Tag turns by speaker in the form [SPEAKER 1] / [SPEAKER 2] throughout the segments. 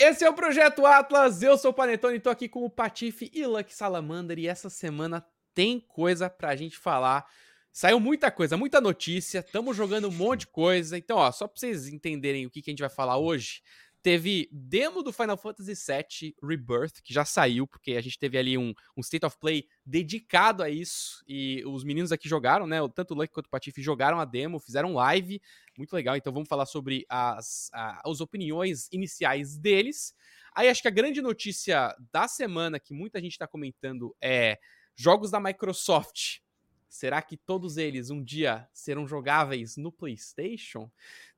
[SPEAKER 1] Esse é o Projeto Atlas, eu sou o Panetone, tô aqui com o Patife e Lucky Salamander e essa semana tem coisa pra gente falar. Saiu muita coisa, muita notícia, estamos jogando um monte de coisa. Então, ó, só pra vocês entenderem o que, que a gente vai falar hoje, teve demo do Final Fantasy VII Rebirth, que já saiu, porque a gente teve ali um, um State of Play dedicado a isso, e os meninos aqui jogaram, né, tanto o Lucky quanto o Patife jogaram a demo, fizeram live, muito legal, então vamos falar sobre as, as opiniões iniciais deles. Aí acho que a grande notícia da semana, que muita gente está comentando, é jogos da Microsoft Será que todos eles um dia serão jogáveis no PlayStation?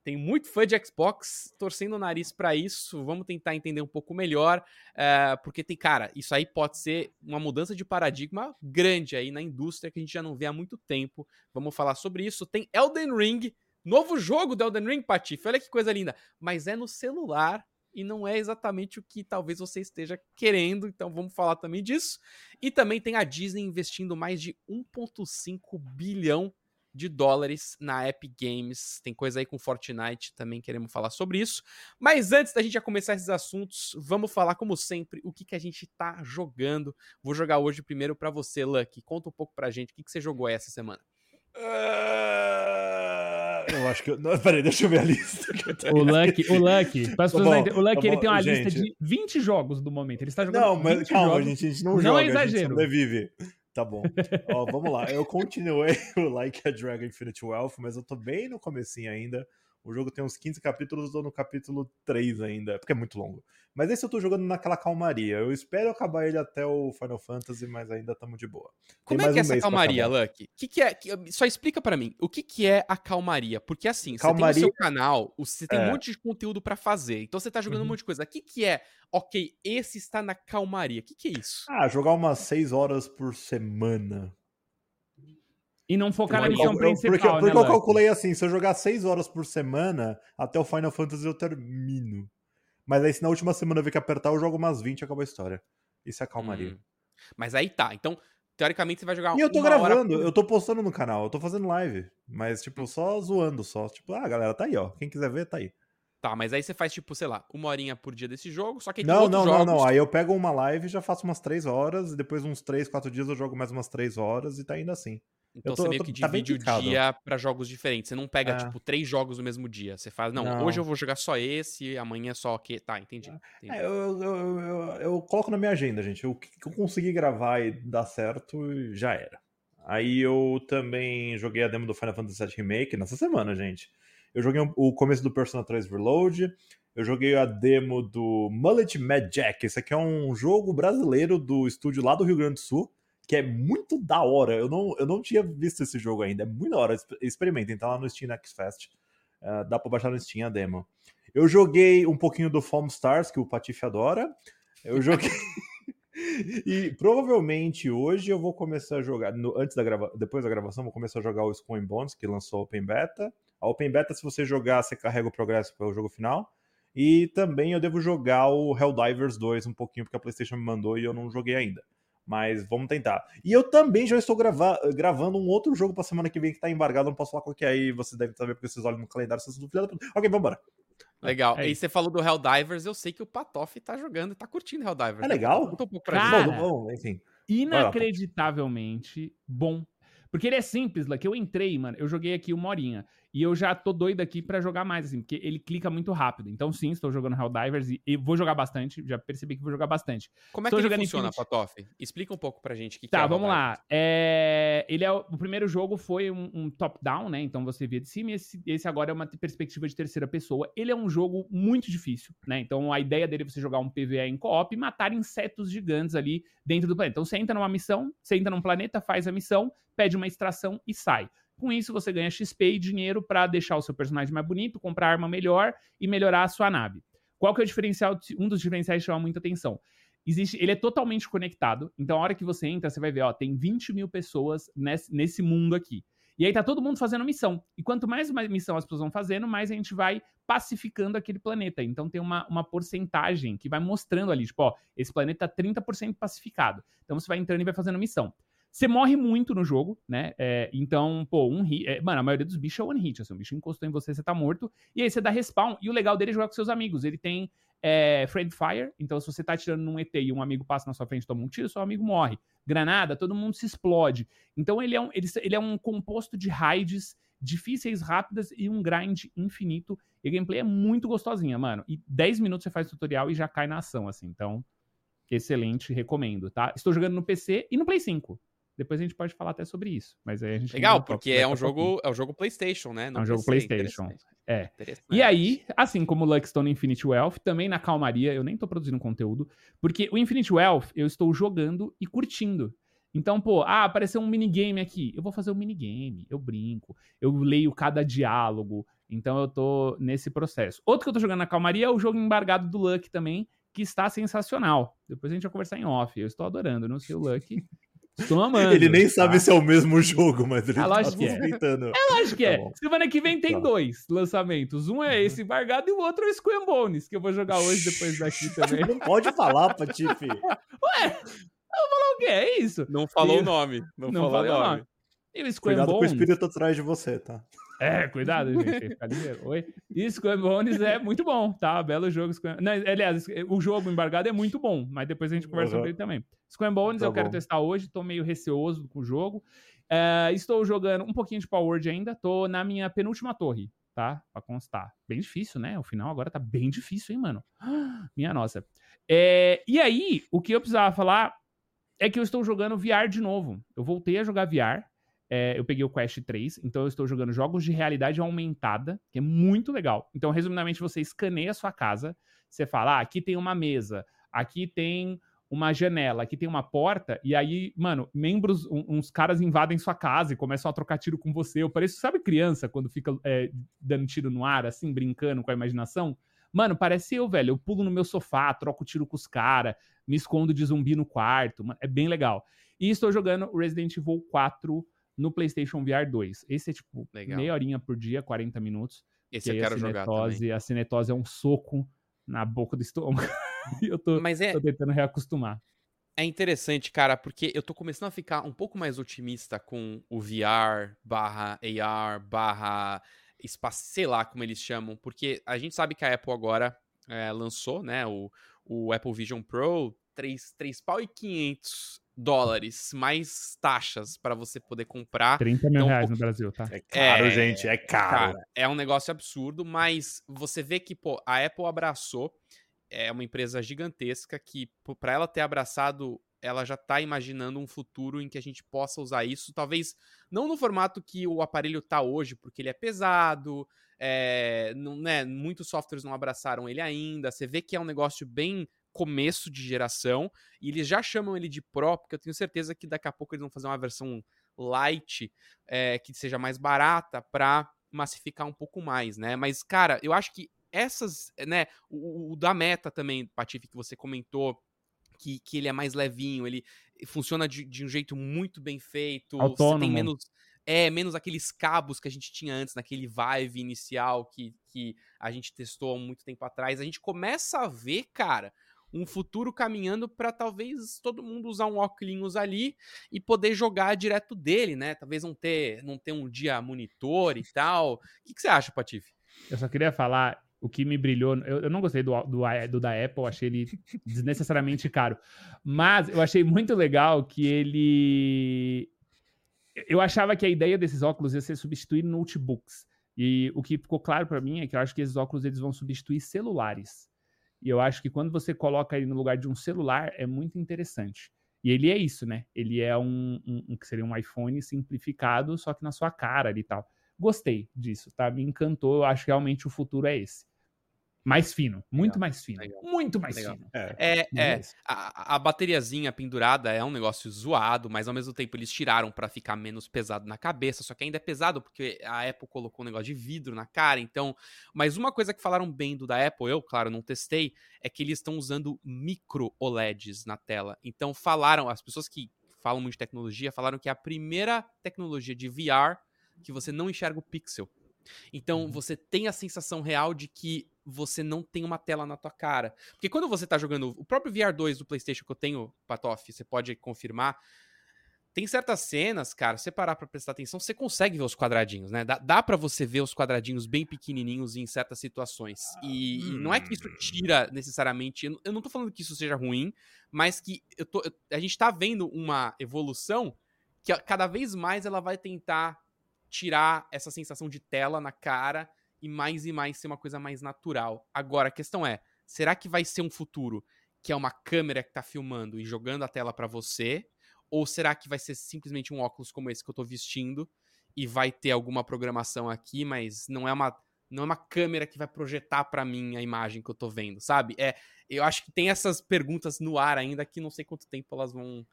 [SPEAKER 1] Tem muito fã de Xbox torcendo o nariz para isso. Vamos tentar entender um pouco melhor, uh, porque tem, cara, isso aí pode ser uma mudança de paradigma grande aí na indústria que a gente já não vê há muito tempo. Vamos falar sobre isso. Tem Elden Ring, novo jogo do Elden Ring, Patife. Olha que coisa linda. Mas é no celular e não é exatamente o que talvez você esteja querendo, então vamos falar também disso. E também tem a Disney investindo mais de 1,5 bilhão de dólares na Epic Games. Tem coisa aí com Fortnite, também queremos falar sobre isso. Mas antes da gente já começar esses assuntos, vamos falar, como sempre, o que, que a gente tá jogando. Vou jogar hoje primeiro para você, Lucky. Conta um pouco pra gente o que, que você jogou essa semana.
[SPEAKER 2] Uh... Eu acho que. Eu... Não, peraí, deixa eu ver a lista.
[SPEAKER 3] O Lucky, o Lucky, tá bom, o Lucky tá ele tem uma gente. lista de 20 jogos do momento. Ele está jogando.
[SPEAKER 2] Não, mas calma,
[SPEAKER 3] jogos.
[SPEAKER 2] gente, a gente não, não joga, é exagero. a gente. Tá bom. Ó, vamos lá. Eu continuei o Like a Dragon Infinite Wealth, mas eu tô bem no comecinho ainda. O jogo tem uns 15 capítulos, eu tô no capítulo 3 ainda, porque é muito longo. Mas esse eu tô jogando naquela calmaria. Eu espero acabar ele até o Final Fantasy, mas ainda estamos de boa.
[SPEAKER 1] Como é que é essa calmaria, Lucky? Que que é, que, só explica para mim, o que, que é a calmaria? Porque assim, calmaria... você tem o seu canal, você tem é. um monte de conteúdo para fazer, então você tá jogando uhum. um monte de coisa. O que, que é, ok, esse está na calmaria? O que, que é isso?
[SPEAKER 2] Ah, jogar umas 6 horas por semana.
[SPEAKER 3] E não focar na missão principal,
[SPEAKER 2] porque,
[SPEAKER 3] porque,
[SPEAKER 2] porque né, eu calculei assim, se eu jogar 6 horas por semana, até o Final Fantasy eu termino. Mas aí se na última semana eu ver que apertar, eu jogo umas 20 e acabou a história. Isso é calmaria. Hum.
[SPEAKER 1] Mas aí tá, então, teoricamente você vai jogar
[SPEAKER 2] E eu tô gravando, hora... eu tô postando no canal, eu tô fazendo live. Mas, tipo, só zoando só. Tipo, ah, galera, tá aí, ó. Quem quiser ver, tá aí.
[SPEAKER 1] Tá, mas aí você faz, tipo, sei lá, uma horinha por dia desse jogo, só que
[SPEAKER 2] Não, não, jogos... não, não. Aí eu pego uma live e já faço umas 3 horas, e depois uns 3, 4 dias eu jogo mais umas 3 horas e tá indo assim.
[SPEAKER 1] Então tô, você meio que tá divide tá o dia para jogos diferentes. Você não pega, é. tipo, três jogos no mesmo dia. Você faz, não, não, hoje eu vou jogar só esse, amanhã só que. Tá, entendi. entendi.
[SPEAKER 2] É, eu, eu, eu, eu, coloco na minha agenda, gente. O que eu consegui gravar e dar certo, já era. Aí eu também joguei a demo do Final Fantasy VII Remake nessa semana, gente. Eu joguei o começo do Persona 3 Reload. Eu joguei a demo do Mullet Mad Jack. Esse aqui é um jogo brasileiro do estúdio lá do Rio Grande do Sul que é muito da hora. Eu não, eu não tinha visto esse jogo ainda. É muito da hora. Experimentem, tá lá no Steam Next Fest. Uh, dá pra baixar no Steam a demo. Eu joguei um pouquinho do Foam Stars, que o Patife adora. Eu joguei. e provavelmente hoje eu vou começar a jogar. No, antes da grava... Depois da gravação, vou começar a jogar o Skull Bones, que lançou Open Beta. A Open Beta, se você jogar, você carrega o progresso para o jogo final. E também eu devo jogar o Helldivers 2 um pouquinho, porque a PlayStation me mandou e eu não joguei ainda. Mas vamos tentar. E eu também já estou grava gravando um outro jogo pra semana que vem que tá embargado, não posso falar qual que é aí, vocês devem saber porque vocês olham no calendário, vocês estão Ok, vambora.
[SPEAKER 1] Legal. É e você falou do Helldivers, eu sei que o Patoff tá jogando e tá curtindo Helldivers.
[SPEAKER 2] É legal?
[SPEAKER 3] Conta um pouco pra Cara, gente. Bom, bom, enfim. Inacreditavelmente bom. Porque ele é simples, lá que eu entrei, mano, eu joguei aqui uma horinha. E eu já tô doido aqui para jogar mais, assim, porque ele clica muito rápido. Então, sim, estou jogando Helldivers e, e vou jogar bastante. Já percebi que vou jogar bastante.
[SPEAKER 1] Como é que ele funciona, Infinite... Patoff? Explica um pouco pra gente o que,
[SPEAKER 3] tá,
[SPEAKER 1] que é
[SPEAKER 3] vamos lá. É... Ele é o... o primeiro jogo foi um, um top-down, né? Então você via de cima e esse, esse agora é uma perspectiva de terceira pessoa. Ele é um jogo muito difícil, né? Então a ideia dele é você jogar um PvE em co-op e matar insetos gigantes ali dentro do planeta. Então você entra numa missão, você entra num planeta, faz a missão, pede uma extração e sai. Com isso, você ganha XP e dinheiro para deixar o seu personagem mais bonito, comprar arma melhor e melhorar a sua nave. Qual que é o diferencial? Um dos diferenciais que chama muita atenção. Existe, ele é totalmente conectado. Então, a hora que você entra, você vai ver, ó, tem 20 mil pessoas nesse, nesse mundo aqui. E aí tá todo mundo fazendo missão. E quanto mais uma missão as pessoas vão fazendo, mais a gente vai pacificando aquele planeta. Então tem uma, uma porcentagem que vai mostrando ali, tipo, ó, esse planeta tá 30% pacificado. Então você vai entrando e vai fazendo missão. Você morre muito no jogo, né? É, então, pô, um hit. É, mano, a maioria dos bichos é one hit. Assim, um bicho encostou em você, você tá morto. E aí você dá respawn. E o legal dele é jogar com seus amigos. Ele tem é, Friend Fire. Então, se você tá atirando num ET e um amigo passa na sua frente e toma um tiro, seu amigo morre. Granada, todo mundo se explode. Então, ele é um, ele, ele é um composto de raids difíceis, rápidas e um grind infinito. E a gameplay é muito gostosinha, mano. E 10 minutos você faz tutorial e já cai na ação, assim. Então, excelente, recomendo, tá? Estou jogando no PC e no Play 5. Depois a gente pode falar até sobre isso. Mas aí a gente
[SPEAKER 1] Legal, porque é um jogo, é um jogo PlayStation, né?
[SPEAKER 3] No é um jogo PC, PlayStation. É. E aí, assim como o Luckstone Infinite Wealth, também na calmaria, eu nem tô produzindo conteúdo, porque o Infinite Wealth eu estou jogando e curtindo. Então, pô, ah, apareceu um minigame aqui. Eu vou fazer um minigame, eu brinco, eu leio cada diálogo. Então eu tô nesse processo. Outro que eu tô jogando na calmaria é o jogo embargado do Luck também, que está sensacional. Depois a gente vai conversar em off. Eu estou adorando, não sei o Luck. Estou amando.
[SPEAKER 2] Ele nem tá? sabe se é o mesmo jogo, mas ele é
[SPEAKER 3] tá suspeitando. É. é lógico que é. Tá Semana que vem tem tá. dois lançamentos. Um é esse embargado e o outro é o Squam Bones, que eu vou jogar hoje depois daqui também.
[SPEAKER 2] Não pode falar, Patife.
[SPEAKER 3] Ué, eu vou falar o quê? É isso.
[SPEAKER 1] Não falou e... o nome. Não, não falou o nome. nome.
[SPEAKER 3] E o
[SPEAKER 2] Squam Cuidado Bones... com o espírito atrás de você, tá?
[SPEAKER 3] É, cuidado, gente. Oi. E Squam Bones é muito bom, tá? Belo jogo. Squam... Não, aliás, o jogo embargado é muito bom, mas depois a gente conversa uhum. sobre ele também. Squam Bones tá eu bom. quero testar hoje, tô meio receoso com o jogo. Uh, estou jogando um pouquinho de Power Word ainda, tô na minha penúltima torre, tá? Pra constar. Bem difícil, né? O final agora tá bem difícil, hein, mano? Minha nossa. É, e aí, o que eu precisava falar é que eu estou jogando VR de novo. Eu voltei a jogar VR é, eu peguei o Quest 3, então eu estou jogando jogos de realidade aumentada, que é muito legal. Então, resumidamente, você escaneia a sua casa, você fala, ah, aqui tem uma mesa, aqui tem uma janela, aqui tem uma porta, e aí, mano, membros, um, uns caras invadem sua casa e começam a trocar tiro com você. Eu pareço, sabe criança, quando fica é, dando tiro no ar, assim, brincando com a imaginação? Mano, parece eu, velho. Eu pulo no meu sofá, troco tiro com os caras, me escondo de zumbi no quarto. Mano, é bem legal. E estou jogando Resident Evil 4 no PlayStation VR 2. Esse é tipo Legal. meia horinha por dia, 40 minutos.
[SPEAKER 1] Esse eu quero jogar também.
[SPEAKER 3] A cinetose é um soco na boca do estômago. e eu tô, Mas é... tô tentando reacostumar.
[SPEAKER 1] É interessante, cara, porque eu tô começando a ficar um pouco mais otimista com o VR barra AR barra espaço, sei lá como eles chamam, porque a gente sabe que a Apple agora é, lançou, né, o, o Apple Vision Pro 3, 3 pau e 500 dólares, mais taxas para você poder comprar.
[SPEAKER 3] 30 mil então, reais no Brasil, tá?
[SPEAKER 2] É caro, é, gente, é caro. Cara,
[SPEAKER 1] é um negócio absurdo, mas você vê que, pô, a Apple abraçou, é uma empresa gigantesca que, para ela ter abraçado, ela já tá imaginando um futuro em que a gente possa usar isso, talvez não no formato que o aparelho tá hoje, porque ele é pesado, é, não, né, muitos softwares não abraçaram ele ainda, você vê que é um negócio bem começo de geração, e eles já chamam ele de Pro, porque eu tenho certeza que daqui a pouco eles vão fazer uma versão light, é, que seja mais barata, para massificar um pouco mais, né? Mas, cara, eu acho que essas, né, o, o da meta também, Patife, que você comentou, que, que ele é mais levinho, ele funciona de, de um jeito muito bem feito,
[SPEAKER 3] Autônomo.
[SPEAKER 1] você tem menos é, menos aqueles cabos que a gente tinha antes, naquele Vive inicial que, que a gente testou há muito tempo atrás. A gente começa a ver, cara, um futuro caminhando para talvez todo mundo usar um óculos ali e poder jogar direto dele, né? Talvez não ter, não ter um dia monitor e tal. O que, que você acha, Patife?
[SPEAKER 3] Eu só queria falar o que me brilhou. Eu, eu não gostei do, do, do, da Apple, achei ele desnecessariamente caro. Mas eu achei muito legal que ele. Eu achava que a ideia desses óculos ia ser substituir notebooks. E o que ficou claro para mim é que eu acho que esses óculos eles vão substituir celulares. E eu acho que quando você coloca ele no lugar de um celular, é muito interessante. E ele é isso, né? Ele é um, um, um que seria um iPhone simplificado, só que na sua cara ali e tal. Gostei disso, tá? Me encantou. Eu acho que realmente o futuro é esse. Mais fino, muito Legal. mais fino. Legal. Muito mais Legal. fino.
[SPEAKER 1] É, é. é a, a, bateriazinha pendurada é um negócio zoado, mas ao mesmo tempo eles tiraram para ficar menos pesado na cabeça. Só que ainda é pesado porque a Apple colocou um negócio de vidro na cara. Então, mas uma coisa que falaram bem do da Apple, eu, claro, não testei, é que eles estão usando micro OLEDs na tela. Então, falaram, as pessoas que falam muito de tecnologia falaram que é a primeira tecnologia de VR que você não enxerga o pixel. Então uhum. você tem a sensação real de que você não tem uma tela na tua cara. Porque quando você tá jogando o próprio VR2 do PlayStation que eu tenho, Patoff, você pode confirmar, tem certas cenas, cara, você parar pra prestar atenção, você consegue ver os quadradinhos, né? Dá, dá para você ver os quadradinhos bem pequenininhos em certas situações. E, e, não é que isso hum. tira necessariamente. Eu não tô falando que isso seja ruim, mas que eu tô, a gente tá vendo uma evolução que cada vez mais ela vai tentar tirar essa sensação de tela na cara e mais e mais ser uma coisa mais natural. Agora, a questão é, será que vai ser um futuro que é uma câmera que tá filmando e jogando a tela para você? Ou será que vai ser simplesmente um óculos como esse que eu tô vestindo e vai ter alguma programação aqui, mas não é uma não é uma câmera que vai projetar para mim a imagem que eu tô vendo, sabe? É, eu acho que tem essas perguntas no ar ainda que não sei quanto tempo elas vão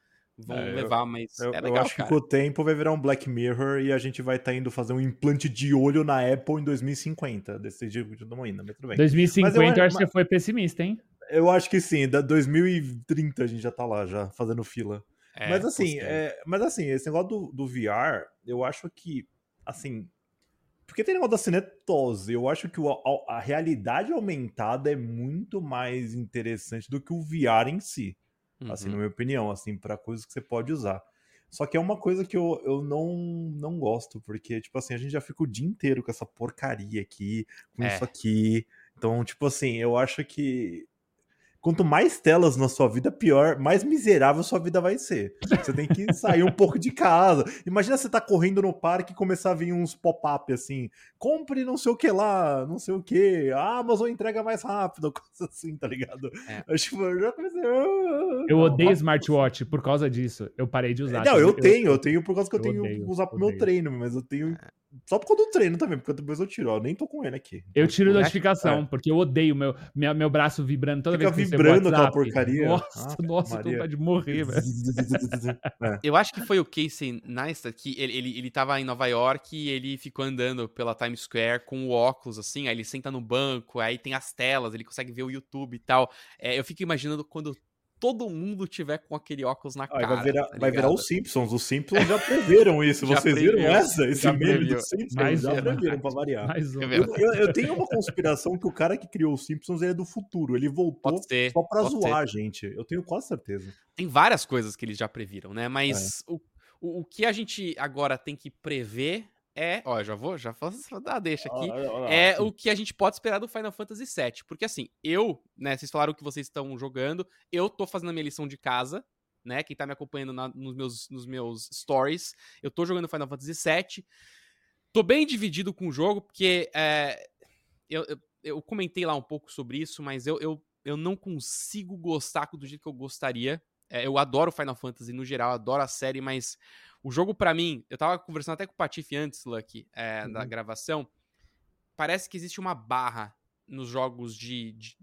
[SPEAKER 1] vão é, levar, mas
[SPEAKER 2] eu,
[SPEAKER 1] é legal,
[SPEAKER 2] Eu acho
[SPEAKER 1] cara.
[SPEAKER 2] que com o tempo vai virar um Black Mirror e a gente vai estar tá indo fazer um implante de olho na Apple em 2050. Desse que estamos indo, mas tudo bem.
[SPEAKER 3] 2050 eu, eu, acho que foi pessimista, hein?
[SPEAKER 2] Eu acho que sim, da 2030 a gente já tá lá, já fazendo fila. É, mas assim, é, mas assim, esse negócio do, do VR, eu acho que, assim, porque tem negócio da cinetose, eu acho que o, a, a, realidade aumentada é muito mais interessante do que o VR em si. Uhum. Assim, na minha opinião, assim, para coisas que você pode usar. Só que é uma coisa que eu, eu não, não gosto, porque, tipo assim, a gente já fica o dia inteiro com essa porcaria aqui, com é. isso aqui. Então, tipo assim, eu acho que quanto mais telas na sua vida, pior, mais miserável sua vida vai ser. Você tem que sair um pouco de casa. Imagina você tá correndo no parque e começar a vir uns pop-up assim: compre não sei o que lá, não sei o que, a Amazon entrega mais rápido, coisa assim, tá ligado? É. Eu, tipo, eu já comecei.
[SPEAKER 3] Ah, eu odeio smartwatch por causa disso. Eu parei de usar.
[SPEAKER 2] Não, eu, eu tenho, eu tenho por causa que eu, eu tenho que usar pro odeio. meu treino, mas eu tenho é. Só por causa do treino também, porque depois eu tiro. Eu nem tô com ele aqui.
[SPEAKER 3] Eu tiro notificação, é. porque eu odeio meu, meu, meu braço vibrando toda
[SPEAKER 2] Fica
[SPEAKER 3] vez
[SPEAKER 2] que vibrando aquela porcaria.
[SPEAKER 3] Nossa, ah, nossa, Maria. tô vontade de morrer, velho.
[SPEAKER 1] é. Eu acho que foi o Casey Neistat que ele, ele, ele tava em Nova York e ele ficou andando pela Times Square com o óculos, assim, aí ele senta no banco, aí tem as telas, ele consegue ver o YouTube e tal. É, eu fico imaginando quando todo mundo tiver com aquele óculos na cara.
[SPEAKER 2] Vai virar, tá vai virar os Simpsons. Os Simpsons já preveram isso. Vocês previu, viram essa? Esse meme dos Simpsons? Mais já previram, pra variar. Um. eu, eu, eu, tenho uma conspiração que o cara que criou os Simpsons é do futuro. Ele voltou ser, só pra zoar, ser. gente. Eu tenho quase certeza.
[SPEAKER 1] Tem várias coisas que eles já previram, né? Mas é. o, o, o que a gente agora tem que prever é, ó, já vou, já vou dar deixa aqui. Olha, olha, é o que a gente pode esperar do Final Fantasy VII, porque assim, eu, né, vocês falaram que vocês estão jogando, eu tô fazendo a minha lição de casa, né? Quem tá me acompanhando na, nos meus nos meus stories, eu tô jogando Final Fantasy VII. Tô bem dividido com o jogo, porque é, eu, eu, eu, comentei lá um pouco sobre isso, mas eu, eu, eu não consigo gostar do jeito que eu gostaria. É, eu adoro Final Fantasy no geral, adoro a série, mas o jogo, para mim, eu tava conversando até com o Patife antes, Lucky, é, uhum. da gravação. Parece que existe uma barra nos jogos de, de,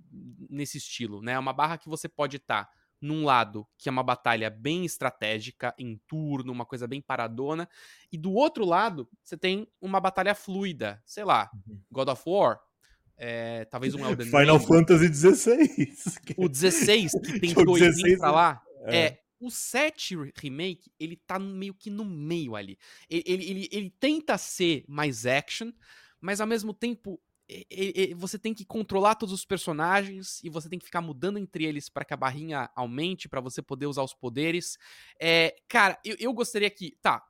[SPEAKER 1] nesse estilo, né? Uma barra que você pode estar tá num lado que é uma batalha bem estratégica, em turno, uma coisa bem paradona, e do outro lado você tem uma batalha fluida, sei lá, uhum. God of War, é, talvez um Elden
[SPEAKER 2] Final Ring. Fantasy XVI.
[SPEAKER 1] O 16, que tem dois pra lá, é. é o 7 Remake, ele tá meio que no meio ali. Ele, ele, ele, ele tenta ser mais action, mas ao mesmo tempo você tem que controlar todos os personagens e você tem que ficar mudando entre eles para que a barrinha aumente, para você poder usar os poderes. É, cara, eu, eu gostaria que, tá,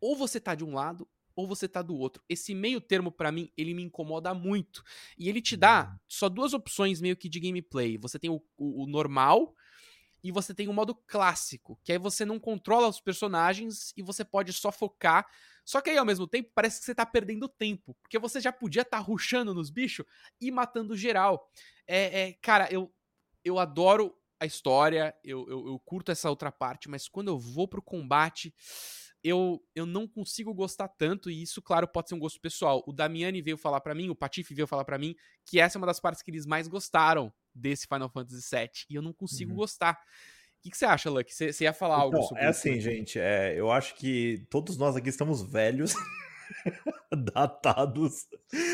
[SPEAKER 1] ou você tá de um lado ou você tá do outro. Esse meio termo para mim, ele me incomoda muito. E ele te dá uhum. só duas opções meio que de gameplay. Você tem o, o, o normal, e você tem o modo clássico, que aí você não controla os personagens e você pode só focar. Só que aí, ao mesmo tempo, parece que você tá perdendo tempo, porque você já podia estar tá ruxando nos bichos e matando geral. É, é, cara, eu, eu adoro a história, eu, eu, eu curto essa outra parte, mas quando eu vou pro combate eu, eu não consigo gostar tanto, e isso, claro, pode ser um gosto pessoal. O Damiani veio falar para mim, o Patife veio falar para mim, que essa é uma das partes que eles mais gostaram desse Final Fantasy VII, e eu não consigo uhum. gostar. O que, que, você acha, Luck? Você, você ia falar então, algo sobre
[SPEAKER 2] é isso? É assim, gente, é, eu acho que todos nós aqui estamos velhos. datados.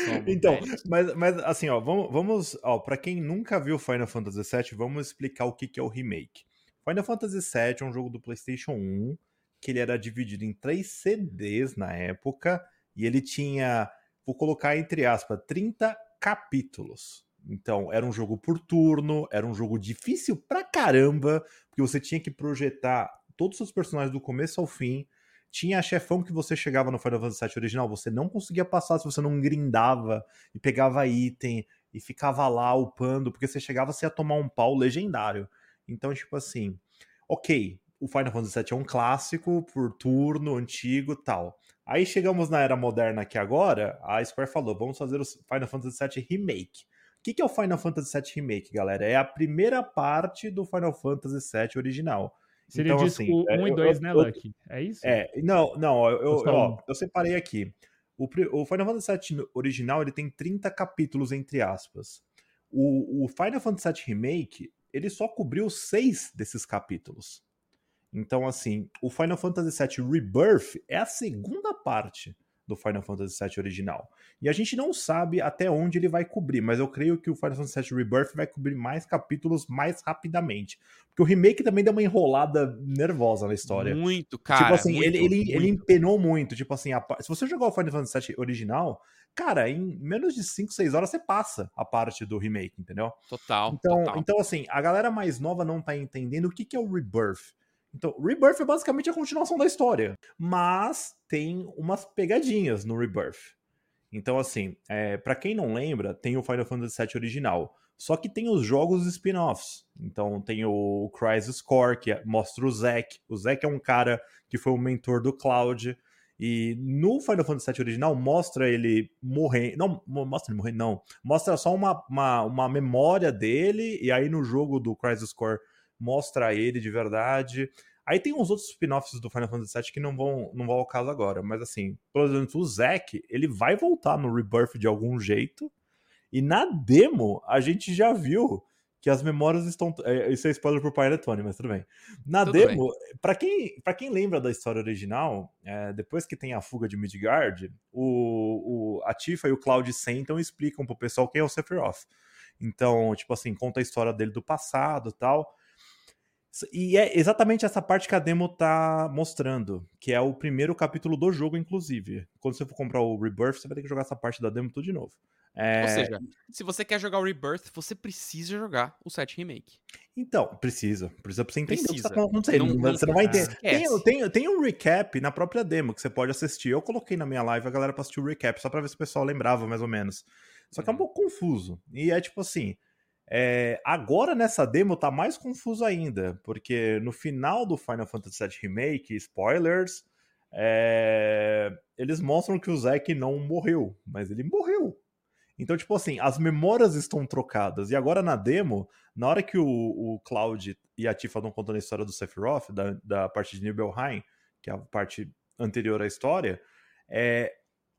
[SPEAKER 2] Somos então, velhos. mas, mas assim, ó, vamos, vamos ó, para quem nunca viu Final Fantasy VII, vamos explicar o que, que é o remake. Final Fantasy VII é um jogo do PlayStation 1 que ele era dividido em três CDs na época, e ele tinha, vou colocar entre aspas, 30 capítulos. Então, era um jogo por turno, era um jogo difícil pra caramba, porque você tinha que projetar todos os personagens do começo ao fim. Tinha chefão que você chegava no Final Fantasy VII original, você não conseguia passar se você não grindava e pegava item e ficava lá upando, porque você chegava, você ia tomar um pau legendário. Então, tipo assim, ok, o Final Fantasy VII é um clássico por turno, antigo tal. Aí chegamos na era moderna aqui agora, a Square falou, vamos fazer o Final Fantasy VII Remake. O que, que é o Final Fantasy VII Remake, galera? É a primeira parte do Final Fantasy VII original.
[SPEAKER 3] Seria então, disco assim, 1 é, e 2, né, Lucky? É isso?
[SPEAKER 2] É, não, não, eu, eu, ó, eu separei aqui. O, o, Final Fantasy VII original ele tem 30 capítulos, entre aspas. O, o Final Fantasy VII Remake, ele só cobriu seis desses capítulos. Então, assim, o Final Fantasy VII Rebirth é a segunda parte do Final Fantasy VII original. E a gente não sabe até onde ele vai cobrir, mas eu creio que o Final Fantasy VII Rebirth vai cobrir mais capítulos mais rapidamente. Porque o remake também deu uma enrolada nervosa na história.
[SPEAKER 1] Muito, tipo cara.
[SPEAKER 2] Tipo assim,
[SPEAKER 1] muito,
[SPEAKER 2] ele, ele,
[SPEAKER 1] muito.
[SPEAKER 2] ele empenou muito. Tipo assim, a, se você jogar o Final Fantasy VII original, cara, em menos de 5, 6 horas você passa a parte do remake, entendeu?
[SPEAKER 1] Total.
[SPEAKER 2] Então,
[SPEAKER 1] total.
[SPEAKER 2] então assim, a galera mais nova não tá entendendo o que, que é o Rebirth. Então, Rebirth é basicamente a continuação da história, mas tem umas pegadinhas no Rebirth. Então, assim, é, para quem não lembra, tem o Final Fantasy VII original. Só que tem os jogos spin-offs. Então tem o Crisis Core, que é, mostra o Zack. O Zack é um cara que foi o mentor do Cloud. E no Final Fantasy VII original mostra ele morrendo. Não, mostra ele morrendo, não. Mostra só uma, uma, uma memória dele. E aí no jogo do Crisis Core mostra ele de verdade. Aí tem uns outros spin-offs do Final Fantasy VII que não vão, não vão ao caso agora, mas assim, por exemplo, o Zack, ele vai voltar no Rebirth de algum jeito, e na demo a gente já viu que as memórias estão. É, isso é spoiler pro pai Tony, mas tudo bem. Na tudo demo, para quem, pra quem lembra da história original, é, depois que tem a fuga de Midgard, o, o, a Tifa e o Cloud sentam e explicam pro pessoal quem é o Sephiroth. Então, tipo assim, conta a história dele do passado tal. E é exatamente essa parte que a demo tá mostrando, que é o primeiro capítulo do jogo, inclusive. Quando você for comprar o Rebirth, você vai ter que jogar essa parte da demo tudo de novo.
[SPEAKER 1] É... Ou seja, se você quer jogar o Rebirth, você precisa jogar o 7 Remake.
[SPEAKER 2] Então, precisa. Precisa pra você entender precisa. o que tá acontecendo. Não, não, você não vai entender. Tem, tem, tem, um recap na própria demo que você pode assistir. Eu coloquei na minha live a galera pra assistir o recap, só pra ver se o pessoal lembrava mais ou menos. Só que é um uhum. pouco confuso. E é tipo assim. É, agora nessa demo tá mais confuso ainda, porque no final do Final Fantasy VII Remake, spoilers, é, eles mostram que o Zack não morreu, mas ele morreu. Então, tipo assim, as memórias estão trocadas. E agora na demo, na hora que o, o Cloud e a Tifa estão contando a história do Sephiroth, da, da parte de Nibelheim, que é a parte anterior à história, é,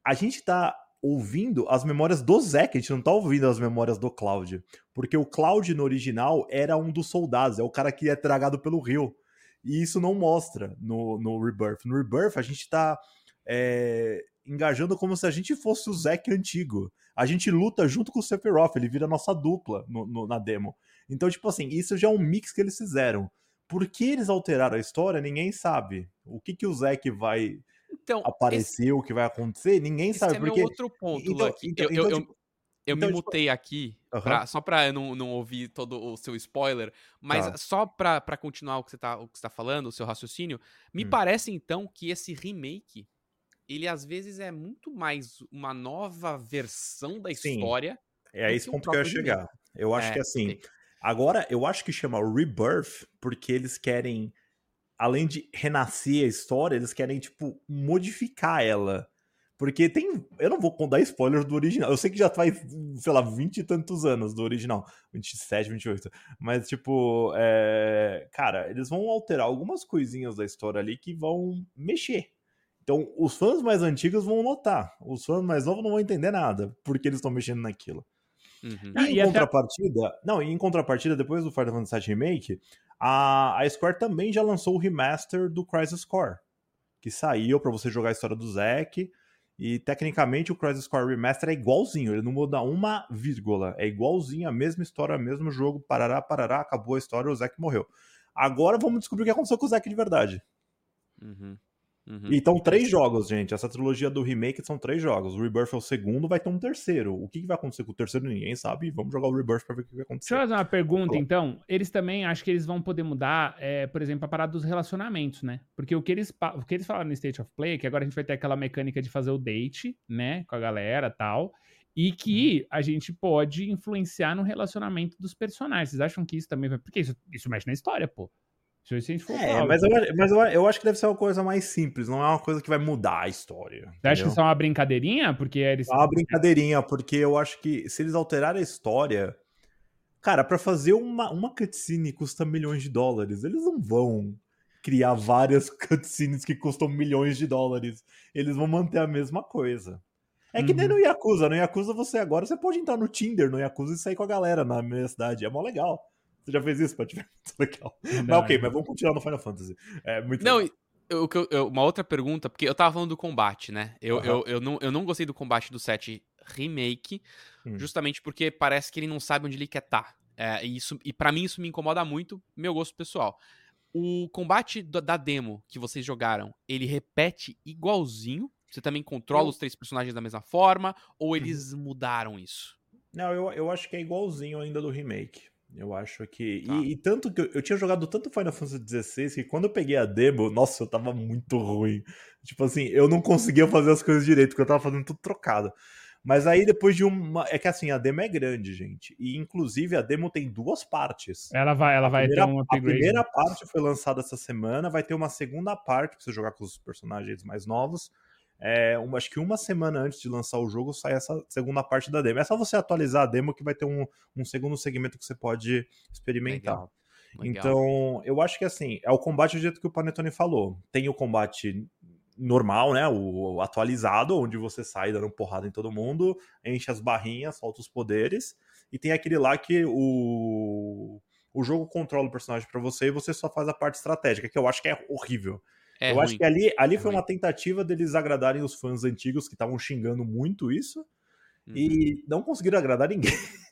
[SPEAKER 2] a gente tá ouvindo as memórias do Zack, a gente não tá ouvindo as memórias do Cloud. Porque o Cloud no original era um dos soldados, é o cara que é tragado pelo rio. E isso não mostra no, no Rebirth. No Rebirth, a gente tá é, engajando como se a gente fosse o Zack antigo. A gente luta junto com o Sephiroth, ele vira nossa dupla no, no, na demo. Então, tipo assim, isso já é um mix que eles fizeram. Por que eles alteraram a história, ninguém sabe. O que, que o Zack vai então, aparecer, esse, o que vai acontecer, ninguém sabe.
[SPEAKER 1] Esse
[SPEAKER 2] é porque...
[SPEAKER 1] meu outro ponto, então, Lucky. Então, eu, então, eu, tipo... Eu então, me tipo mutei aqui, pra, só pra não, não ouvir todo o seu spoiler, mas tá. só pra, pra continuar o que, você tá, o que você tá falando, o seu raciocínio, me hum. parece então que esse remake, ele às vezes é muito mais uma nova versão da
[SPEAKER 2] Sim.
[SPEAKER 1] história.
[SPEAKER 2] É a esse ponto que eu ia chegar. Eu acho é, que assim. Agora, eu acho que chama Rebirth porque eles querem além de renascer a história, eles querem, tipo, modificar ela. Porque tem. Eu não vou contar spoilers do original. Eu sei que já faz, sei lá, 20 e tantos anos do original. 27, 28. Mas, tipo, é... cara, eles vão alterar algumas coisinhas da história ali que vão mexer. Então, os fãs mais antigos vão notar. Os fãs mais novos não vão entender nada, porque eles estão mexendo naquilo. Uhum. E, em contrapartida, até... não, em contrapartida, depois do Final Fantasy VII Remake, a, a Square também já lançou o remaster do Crisis Core, que saiu para você jogar a história do Zack. E tecnicamente o Crisis Core Remaster é igualzinho, ele não muda uma vírgula, é igualzinho, a mesma história, o mesmo jogo, parará, parará, acabou a história, o Zack morreu. Agora vamos descobrir o que aconteceu com o Zack de verdade.
[SPEAKER 1] Uhum.
[SPEAKER 2] Uhum. Então, três jogos, gente. Essa trilogia do remake são três jogos. O Rebirth é o segundo, vai ter um terceiro. O que, que vai acontecer com o terceiro, ninguém sabe. Vamos jogar o Rebirth pra ver o que vai acontecer.
[SPEAKER 3] Deixa eu fazer uma pergunta, então. Eles também, acho que eles vão poder mudar, é, por exemplo, a parada dos relacionamentos, né? Porque o que, eles, o que eles falaram no State of Play, é que agora a gente vai ter aquela mecânica de fazer o date, né? Com a galera e tal. E que uhum. a gente pode influenciar no relacionamento dos personagens. Vocês acham que isso também vai. Porque isso, isso mexe na história, pô.
[SPEAKER 2] Se a gente for é, mas, eu, mas eu, eu, acho que deve ser uma coisa mais simples, não é uma coisa que vai mudar a história. Você
[SPEAKER 3] entendeu? acha que isso é uma brincadeirinha? Porque eles...
[SPEAKER 2] É uma brincadeirinha, porque eu acho que se eles alterarem a história. Cara, para fazer uma, uma cutscene custa milhões de dólares. Eles não vão criar várias cutscenes que custam milhões de dólares. Eles vão manter a mesma coisa. É que uhum. nem no Yakuza. No Yakuza você agora você pode entrar no Tinder no Yakuza e sair com a galera na minha cidade. É mó legal. Você já fez isso? Muito legal. Não, mas ok, mas vamos continuar no Final Fantasy. É muito
[SPEAKER 1] Não, eu, eu, uma outra pergunta, porque eu tava falando do combate, né? Eu, uhum. eu, eu, não, eu não gostei do combate do 7 Remake, hum. justamente porque parece que ele não sabe onde ele quer estar. Tá. É, e isso, e para mim isso me incomoda muito, meu gosto pessoal. O combate da demo que vocês jogaram, ele repete igualzinho? Você também controla os três personagens da mesma forma? Ou eles uhum. mudaram isso?
[SPEAKER 2] Não, eu, eu acho que é igualzinho ainda do remake. Eu acho que. Tá. E, e, tanto que eu, eu, tinha jogado tanto Final Fantasy XVI que quando eu peguei a demo, nossa, eu tava muito ruim. Tipo assim, eu não conseguia fazer as coisas direito, porque eu tava fazendo tudo trocado. Mas aí depois de uma. É que assim, a demo é grande, gente. E inclusive a demo tem duas partes.
[SPEAKER 3] Ela vai, ela vai
[SPEAKER 2] primeira,
[SPEAKER 3] ter um
[SPEAKER 2] upgrade. A primeira parte foi lançada essa semana, vai ter uma segunda parte pra você jogar com os personagens mais novos. É, uma, acho que uma semana antes de lançar o jogo sai essa segunda parte da demo. É só você atualizar a demo que vai ter um, um segundo segmento que você pode experimentar. Legal. Legal. Então, eu acho que assim, é o combate do jeito que o Panetone falou. Tem o combate normal, né? O, o atualizado, onde você sai dando porrada em todo mundo, enche as barrinhas, solta os poderes. E tem aquele lá que o, o jogo controla o personagem para você e você só faz a parte estratégica, que eu acho que é horrível. É eu ruim. acho que ali, ali é foi ruim. uma tentativa deles agradarem os fãs antigos que estavam xingando muito isso uhum. e não conseguiram agradar ninguém.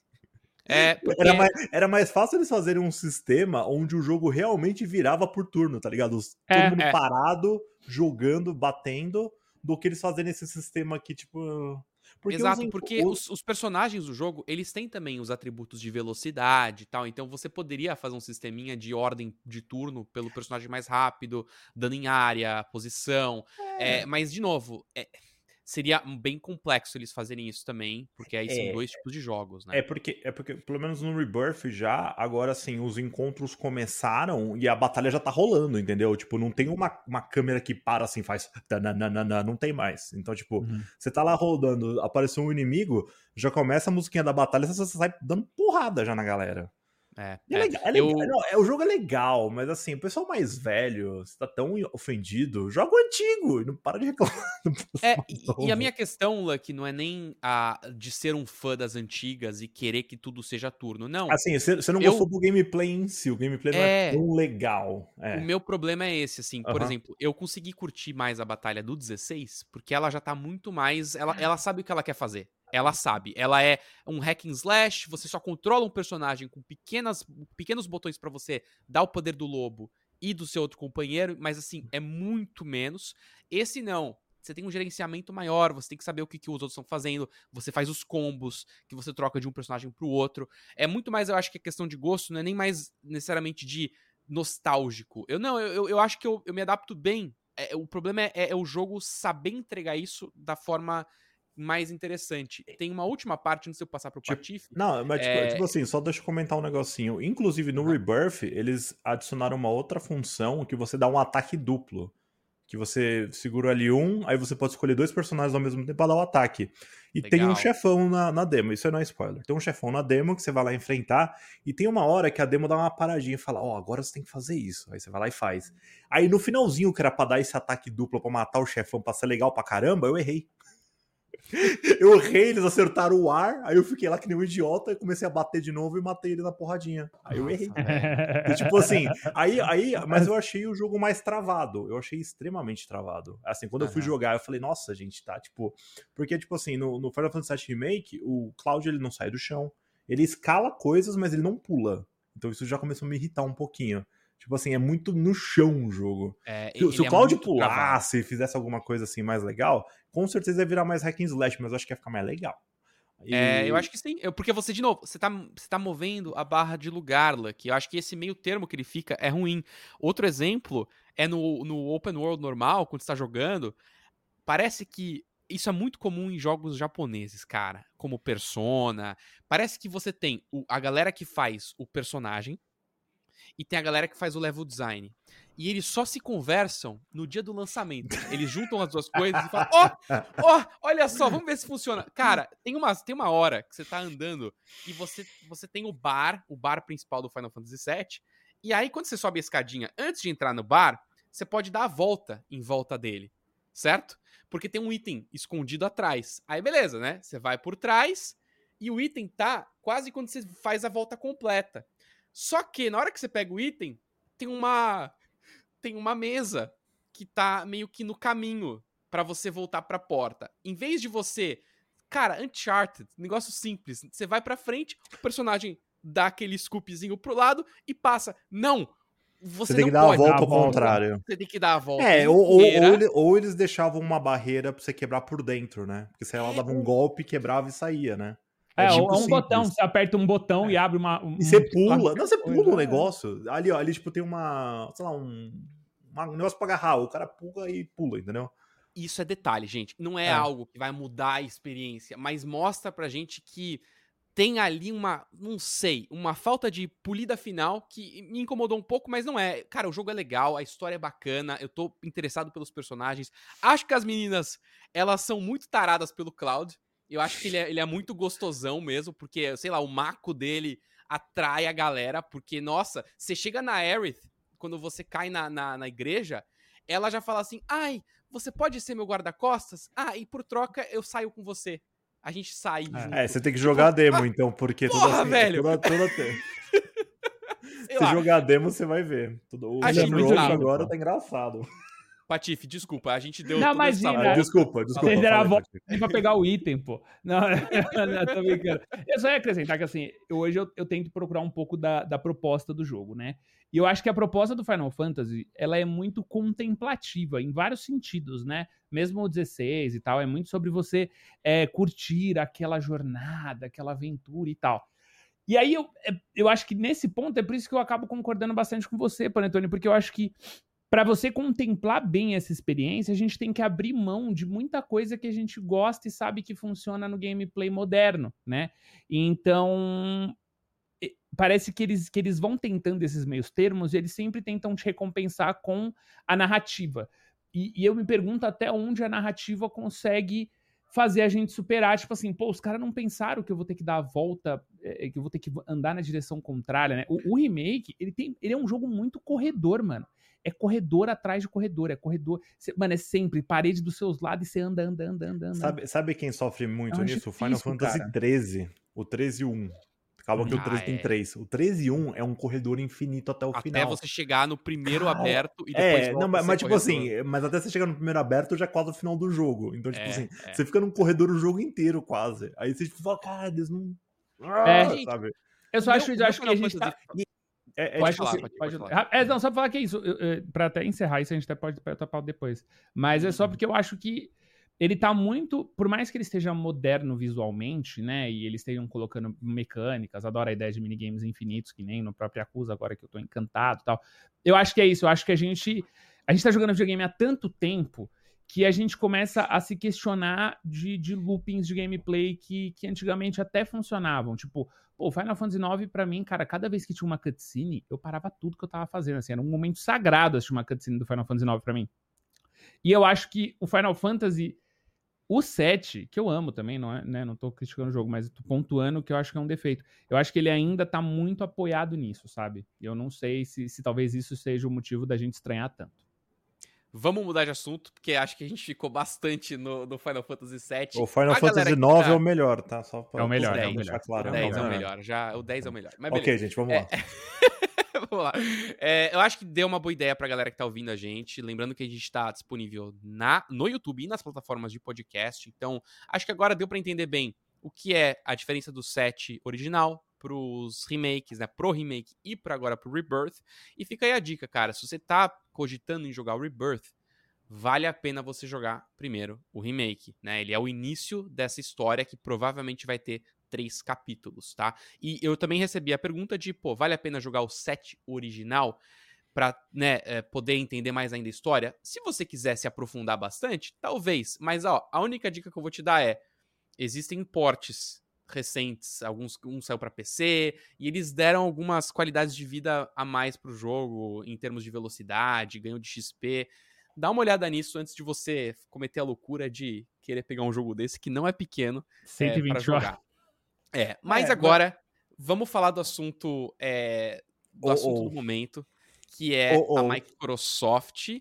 [SPEAKER 1] É, porque...
[SPEAKER 2] era, mais, era mais fácil eles fazerem um sistema onde o jogo realmente virava por turno, tá ligado? É, Todo mundo é. parado, jogando, batendo, do que eles fazerem esse sistema aqui, tipo.
[SPEAKER 1] Porque Exato, os, porque os, os, personagens do jogo, eles têm também os atributos de velocidade e tal, então você poderia fazer um sisteminha de ordem de turno pelo personagem mais rápido, dando em área, posição, é. É, mas de novo, é, seria bem complexo eles fazerem isso também, porque aí é, são dois tipos de jogos, né?
[SPEAKER 2] É porque, é porque, pelo menos no Rebirth já, agora sim, os encontros começaram e a batalha já tá rolando, entendeu? Tipo, não tem uma, uma câmera que para assim, faz. Tananana, não tem mais. Então, tipo, uhum. você tá lá rodando, apareceu um inimigo, já começa a musiquinha da batalha, você sai dando porrada já na galera. É, é, é, legal, é, legal, eu... não, é, o jogo é legal, mas assim, o pessoal mais velho, você tá tão ofendido, joga o antigo, não para de reclamar.
[SPEAKER 1] É, e, e, a minha questão, Luck, não é nem a de ser um fã das antigas e querer que tudo seja turno, não.
[SPEAKER 2] Assim, você, não eu... gostou do gameplay em si, o gameplay não é, é tão legal. É.
[SPEAKER 1] O meu problema é esse, assim, por exemplo, eu consegui curtir mais a batalha do 16, porque ela já tá muito mais, ela, ela sabe o que ela quer fazer. Ela sabe. Ela é um hack and slash, você só controla um personagem com pequenas, pequenos botões para você dar o poder do lobo e do seu outro companheiro, mas assim, é muito menos. Esse não. Você tem um gerenciamento maior, você tem que saber o que, que os outros estão fazendo, você faz os combos que você troca de um personagem pro outro. É muito mais, eu acho que é questão de gosto, não é nem mais necessariamente de nostálgico. Eu não, eu, eu acho que eu, eu me adapto bem. É, o problema é, é, é o jogo saber entregar isso da forma mais interessante. Tem uma última parte antes de eu passar pro tipo, Patife.
[SPEAKER 2] Não, mas tipo, é... tipo, assim, só deixa eu comentar um negocinho. Inclusive no Rebirth, eles adicionaram uma outra função que você dá um ataque duplo. Que você segura ali um, aí você pode escolher dois personagens ao mesmo tempo para dar o ataque. E Legal. tem um chefão na, na demo, isso não é spoiler. Tem um chefão na demo que você vai lá enfrentar, e tem uma hora que a demo dá uma paradinha e fala: Ó, oh, agora você tem que fazer isso. Aí você vai lá e faz. Aí no finalzinho, que era pra dar esse ataque duplo pra matar o chefão, pra ser legal pra caramba, eu errei. Eu errei, eles acertaram o ar, aí eu fiquei lá que nem um idiota e comecei a bater de novo e matei ele na porradinha. Aí eu errei. E, tipo assim, aí, aí, mas eu achei o jogo mais travado. Eu achei extremamente travado. Assim, quando uhum. eu fui jogar, eu falei, nossa, gente, tá, tipo. Porque, tipo assim, no, no Final Fantasy VII Remake, o Cloud ele não sai do chão. Ele escala coisas, mas ele não pula. Então isso já começou a me irritar um pouquinho. Tipo assim, é muito no chão o jogo.
[SPEAKER 1] É,
[SPEAKER 2] Se, se o
[SPEAKER 1] é
[SPEAKER 2] Cloud
[SPEAKER 1] travado.
[SPEAKER 2] pulasse e fizesse alguma coisa assim mais legal, com certeza ia virar mais hack and slash, mas eu acho que ia ficar mais legal. E-
[SPEAKER 1] É, eu acho que sim. Porque você, de novo, você tá, você tá movendo a barra de lugar, que eu acho que esse meio termo que ele fica é ruim. Outro exemplo é no, no open world normal, quando você tá jogando, parece que isso é muito comum em jogos japoneses, cara. Como Persona. Parece que você tem o- a galera que faz o personagem e tem a galera que faz o level design. E eles só se conversam no dia do lançamento. Eles juntam as duas coisas e falam: Ó, ó, olha só, vamos ver se funciona. Cara, tem uma, tem uma hora que você tá andando e você, você tem o bar, o bar principal do Final Fantasy VII. E aí, quando você sobe a escadinha, antes de entrar no bar, você pode dar a volta em volta dele, certo? Porque tem um item escondido atrás. Aí, beleza, né? Você vai por trás e o item tá quase quando você faz a volta completa. Só que na hora que você pega o item, tem uma tem uma mesa que tá meio que no caminho pra você voltar pra porta. Em vez de você, cara, Uncharted, negócio simples, você vai pra frente, o personagem dá aquele scoopzinho pro lado e passa. Não, você,
[SPEAKER 2] Você tem
[SPEAKER 1] não
[SPEAKER 2] que dar a volta
[SPEAKER 3] dar a
[SPEAKER 2] ao
[SPEAKER 3] volta.
[SPEAKER 2] contrário.
[SPEAKER 1] Você tem que dar a volta.
[SPEAKER 2] É, ou, ou- ou ele- ou eles deixavam uma barreira pra você quebrar por dentro, né? Porque se ela
[SPEAKER 1] É,
[SPEAKER 2] dava um golpe, quebrava e saía, né?
[SPEAKER 3] É,
[SPEAKER 2] tipo
[SPEAKER 3] ou é um
[SPEAKER 2] simples.
[SPEAKER 3] botão, você aperta um botão e abre uma. um-
[SPEAKER 2] E você pula. Não, você pula
[SPEAKER 3] coisa,
[SPEAKER 2] um
[SPEAKER 3] é.
[SPEAKER 2] negócio. Ali, ó, ali, tipo, tem uma. Sei lá, um. um negócio pra agarrar. O cara pula e pula, entendeu?
[SPEAKER 1] Isso é detalhe, gente. Não é,
[SPEAKER 2] É.
[SPEAKER 1] algo que vai mudar a experiência, mas mostra pra gente que tem ali uma, não sei, uma falta de polida final que me incomodou um pouco, mas não é. Cara, o jogo é legal, a história é bacana, eu tô interessado pelos personagens. Acho que as meninas, elas são muito taradas pelo Cloud. Eu acho que ele é, ele é muito gostosão mesmo, porque, sei lá, o maco dele atrai a galera, porque, nossa, você chega na Aerith, quando você cai na, na, na igreja, ela já fala assim, ai, você pode ser meu guarda-costas? Ah, e por troca eu saio com você. A gente sai junto.
[SPEAKER 2] É, você tem que jogar a demo, então, porque toda,
[SPEAKER 1] Porra,
[SPEAKER 2] assim,
[SPEAKER 1] velho!
[SPEAKER 2] toda, toda Se
[SPEAKER 1] lá.
[SPEAKER 2] jogar a demo, você vai ver. Tudo, o
[SPEAKER 1] sabe,
[SPEAKER 2] agora tá engraçado.
[SPEAKER 1] Patife, desculpa, a gente deu
[SPEAKER 3] Não, imagina.
[SPEAKER 2] Ah, desculpa, desculpa.
[SPEAKER 3] Vocês deram a volta pra pegar o item, pô. Não, não, tô brincando. Eu só ia acrescentar que, assim, hoje eu, eu tento procurar um pouco da, da proposta do jogo, né? E eu acho que a proposta do Final Fantasy, ela é muito contemplativa, em vários sentidos, né? Mesmo o 16 e tal, é muito sobre você é, curtir aquela jornada, aquela aventura e tal. E aí eu, é, eu acho que nesse ponto, é por isso que eu acabo concordando bastante com você, Panetone, porque eu acho que para você contemplar bem essa experiência, a gente tem que abrir mão de muita coisa que a gente gosta e sabe que funciona no gameplay moderno, né? Então, parece que eles, que eles vão tentando esses meios termos e eles sempre tentam te recompensar com a narrativa. E, e eu me pergunto até onde a narrativa consegue fazer a gente superar, tipo assim, pô, os caras não pensaram que eu vou ter que dar a volta, eh, que eu vou ter que andar na direção contrária, né? O, o remake, ele, tem, ele é um jogo muito corredor, mano é corredor atrás de corredor, é corredor. Cê- mano, é sempre parede dos seus lados e você anda, anda, anda, anda, anda.
[SPEAKER 2] Sabe, sabe quem sofre muito
[SPEAKER 3] É
[SPEAKER 2] nisso? O Final
[SPEAKER 3] difícil,
[SPEAKER 2] Fantasy
[SPEAKER 3] cara.
[SPEAKER 2] 13. O 13 e 1. Acaba que o
[SPEAKER 1] Ah,
[SPEAKER 2] 13 tem
[SPEAKER 1] é.
[SPEAKER 2] 3. O 13 e 1 é um corredor infinito até o
[SPEAKER 1] Até
[SPEAKER 2] final.
[SPEAKER 1] você chegar no primeiro
[SPEAKER 2] Cara,
[SPEAKER 1] aberto e depois
[SPEAKER 2] É, não, mas, mas tipo assim, mas até você chegar no primeiro aberto já é quase o final do jogo. Então, tipo
[SPEAKER 1] É,
[SPEAKER 2] assim,
[SPEAKER 1] é.
[SPEAKER 2] você fica num corredor o jogo inteiro quase. Aí você tipo, fala, cara, eles não.
[SPEAKER 3] É.
[SPEAKER 2] Ah,
[SPEAKER 1] Gente,
[SPEAKER 2] sabe?
[SPEAKER 3] Eu só acho, eu acho que a gente tá...
[SPEAKER 2] É, é
[SPEAKER 3] pode
[SPEAKER 2] tipo
[SPEAKER 1] falar,
[SPEAKER 2] assim,
[SPEAKER 1] pode- falar.
[SPEAKER 3] É, não, só pra falar que é isso, pra até encerrar isso, a gente até pode tapar depois. Mas é só
[SPEAKER 1] Uhum.
[SPEAKER 3] porque eu acho que ele tá muito, por mais que ele esteja moderno visualmente, né, e eles estejam colocando mecânicas, adoro a ideia de minigames infinitos, que nem no próprio Yakuza agora que eu tô encantado e tal. Eu acho que é isso, eu acho que a gente, a gente tá jogando videogame há tanto tempo que a gente começa a se questionar de, de loopings de gameplay que, que antigamente até funcionavam. Tipo, pô, Final Fantasy IX, pra mim, cara, cada vez que tinha uma cutscene, eu parava tudo que eu tava fazendo. Assim, era um momento sagrado assistir uma cutscene do Final Fantasy IX pra mim. E eu acho que o Final Fantasy, o 7, que eu amo também, não, é, né, não tô criticando o jogo, mas tô pontuando que eu acho que é um defeito. Eu acho que ele ainda tá muito apoiado nisso, sabe? Eu não sei se, se talvez isso seja o motivo da gente estranhar tanto.
[SPEAKER 1] Vamos mudar de assunto, porque acho que a gente ficou bastante no, no Final Fantasy VII.
[SPEAKER 2] o Final
[SPEAKER 1] A
[SPEAKER 2] Fantasy 9
[SPEAKER 1] tá-
[SPEAKER 2] é o melhor, tá? Só pra,
[SPEAKER 3] É o melhor,
[SPEAKER 2] só pra
[SPEAKER 1] é o
[SPEAKER 2] deixar
[SPEAKER 3] melhor.
[SPEAKER 2] claro.
[SPEAKER 1] O
[SPEAKER 3] É
[SPEAKER 1] 10 é o melhor, já, o 10 é o melhor. Mas
[SPEAKER 2] Ok,
[SPEAKER 1] beleza.
[SPEAKER 2] gente, vamos
[SPEAKER 1] É,
[SPEAKER 2] lá.
[SPEAKER 1] Vamos lá. É, eu acho que deu uma boa ideia pra galera que tá ouvindo a gente. Lembrando que a gente tá disponível na, no YouTube e nas plataformas de podcast. Então, acho que agora deu pra entender bem o que é a diferença do set original pros remakes, né? Pro remake e para agora pro Rebirth. E fica aí a dica, cara. Se você tá cogitando em jogar o Rebirth, vale a pena você jogar primeiro o remake, né? Ele é o início dessa história que provavelmente vai ter três capítulos, tá? E eu também recebi a pergunta de, pô, vale a pena jogar o set original para né, é, poder entender mais ainda a história? Se você quiser se aprofundar bastante, talvez. Mas ó, a única dica que eu vou te dar é: existem portes recentes, alguns um saiu para PC e eles deram algumas qualidades de vida a mais pro jogo em termos de velocidade, ganho de XP dá uma olhada nisso antes de você cometer a loucura de querer pegar um jogo desse que não é pequeno 120 é, para jogar. É, mas é, agora mas... vamos falar do assunto é, do oh, assunto oh. do momento, que é oh, a Microsoft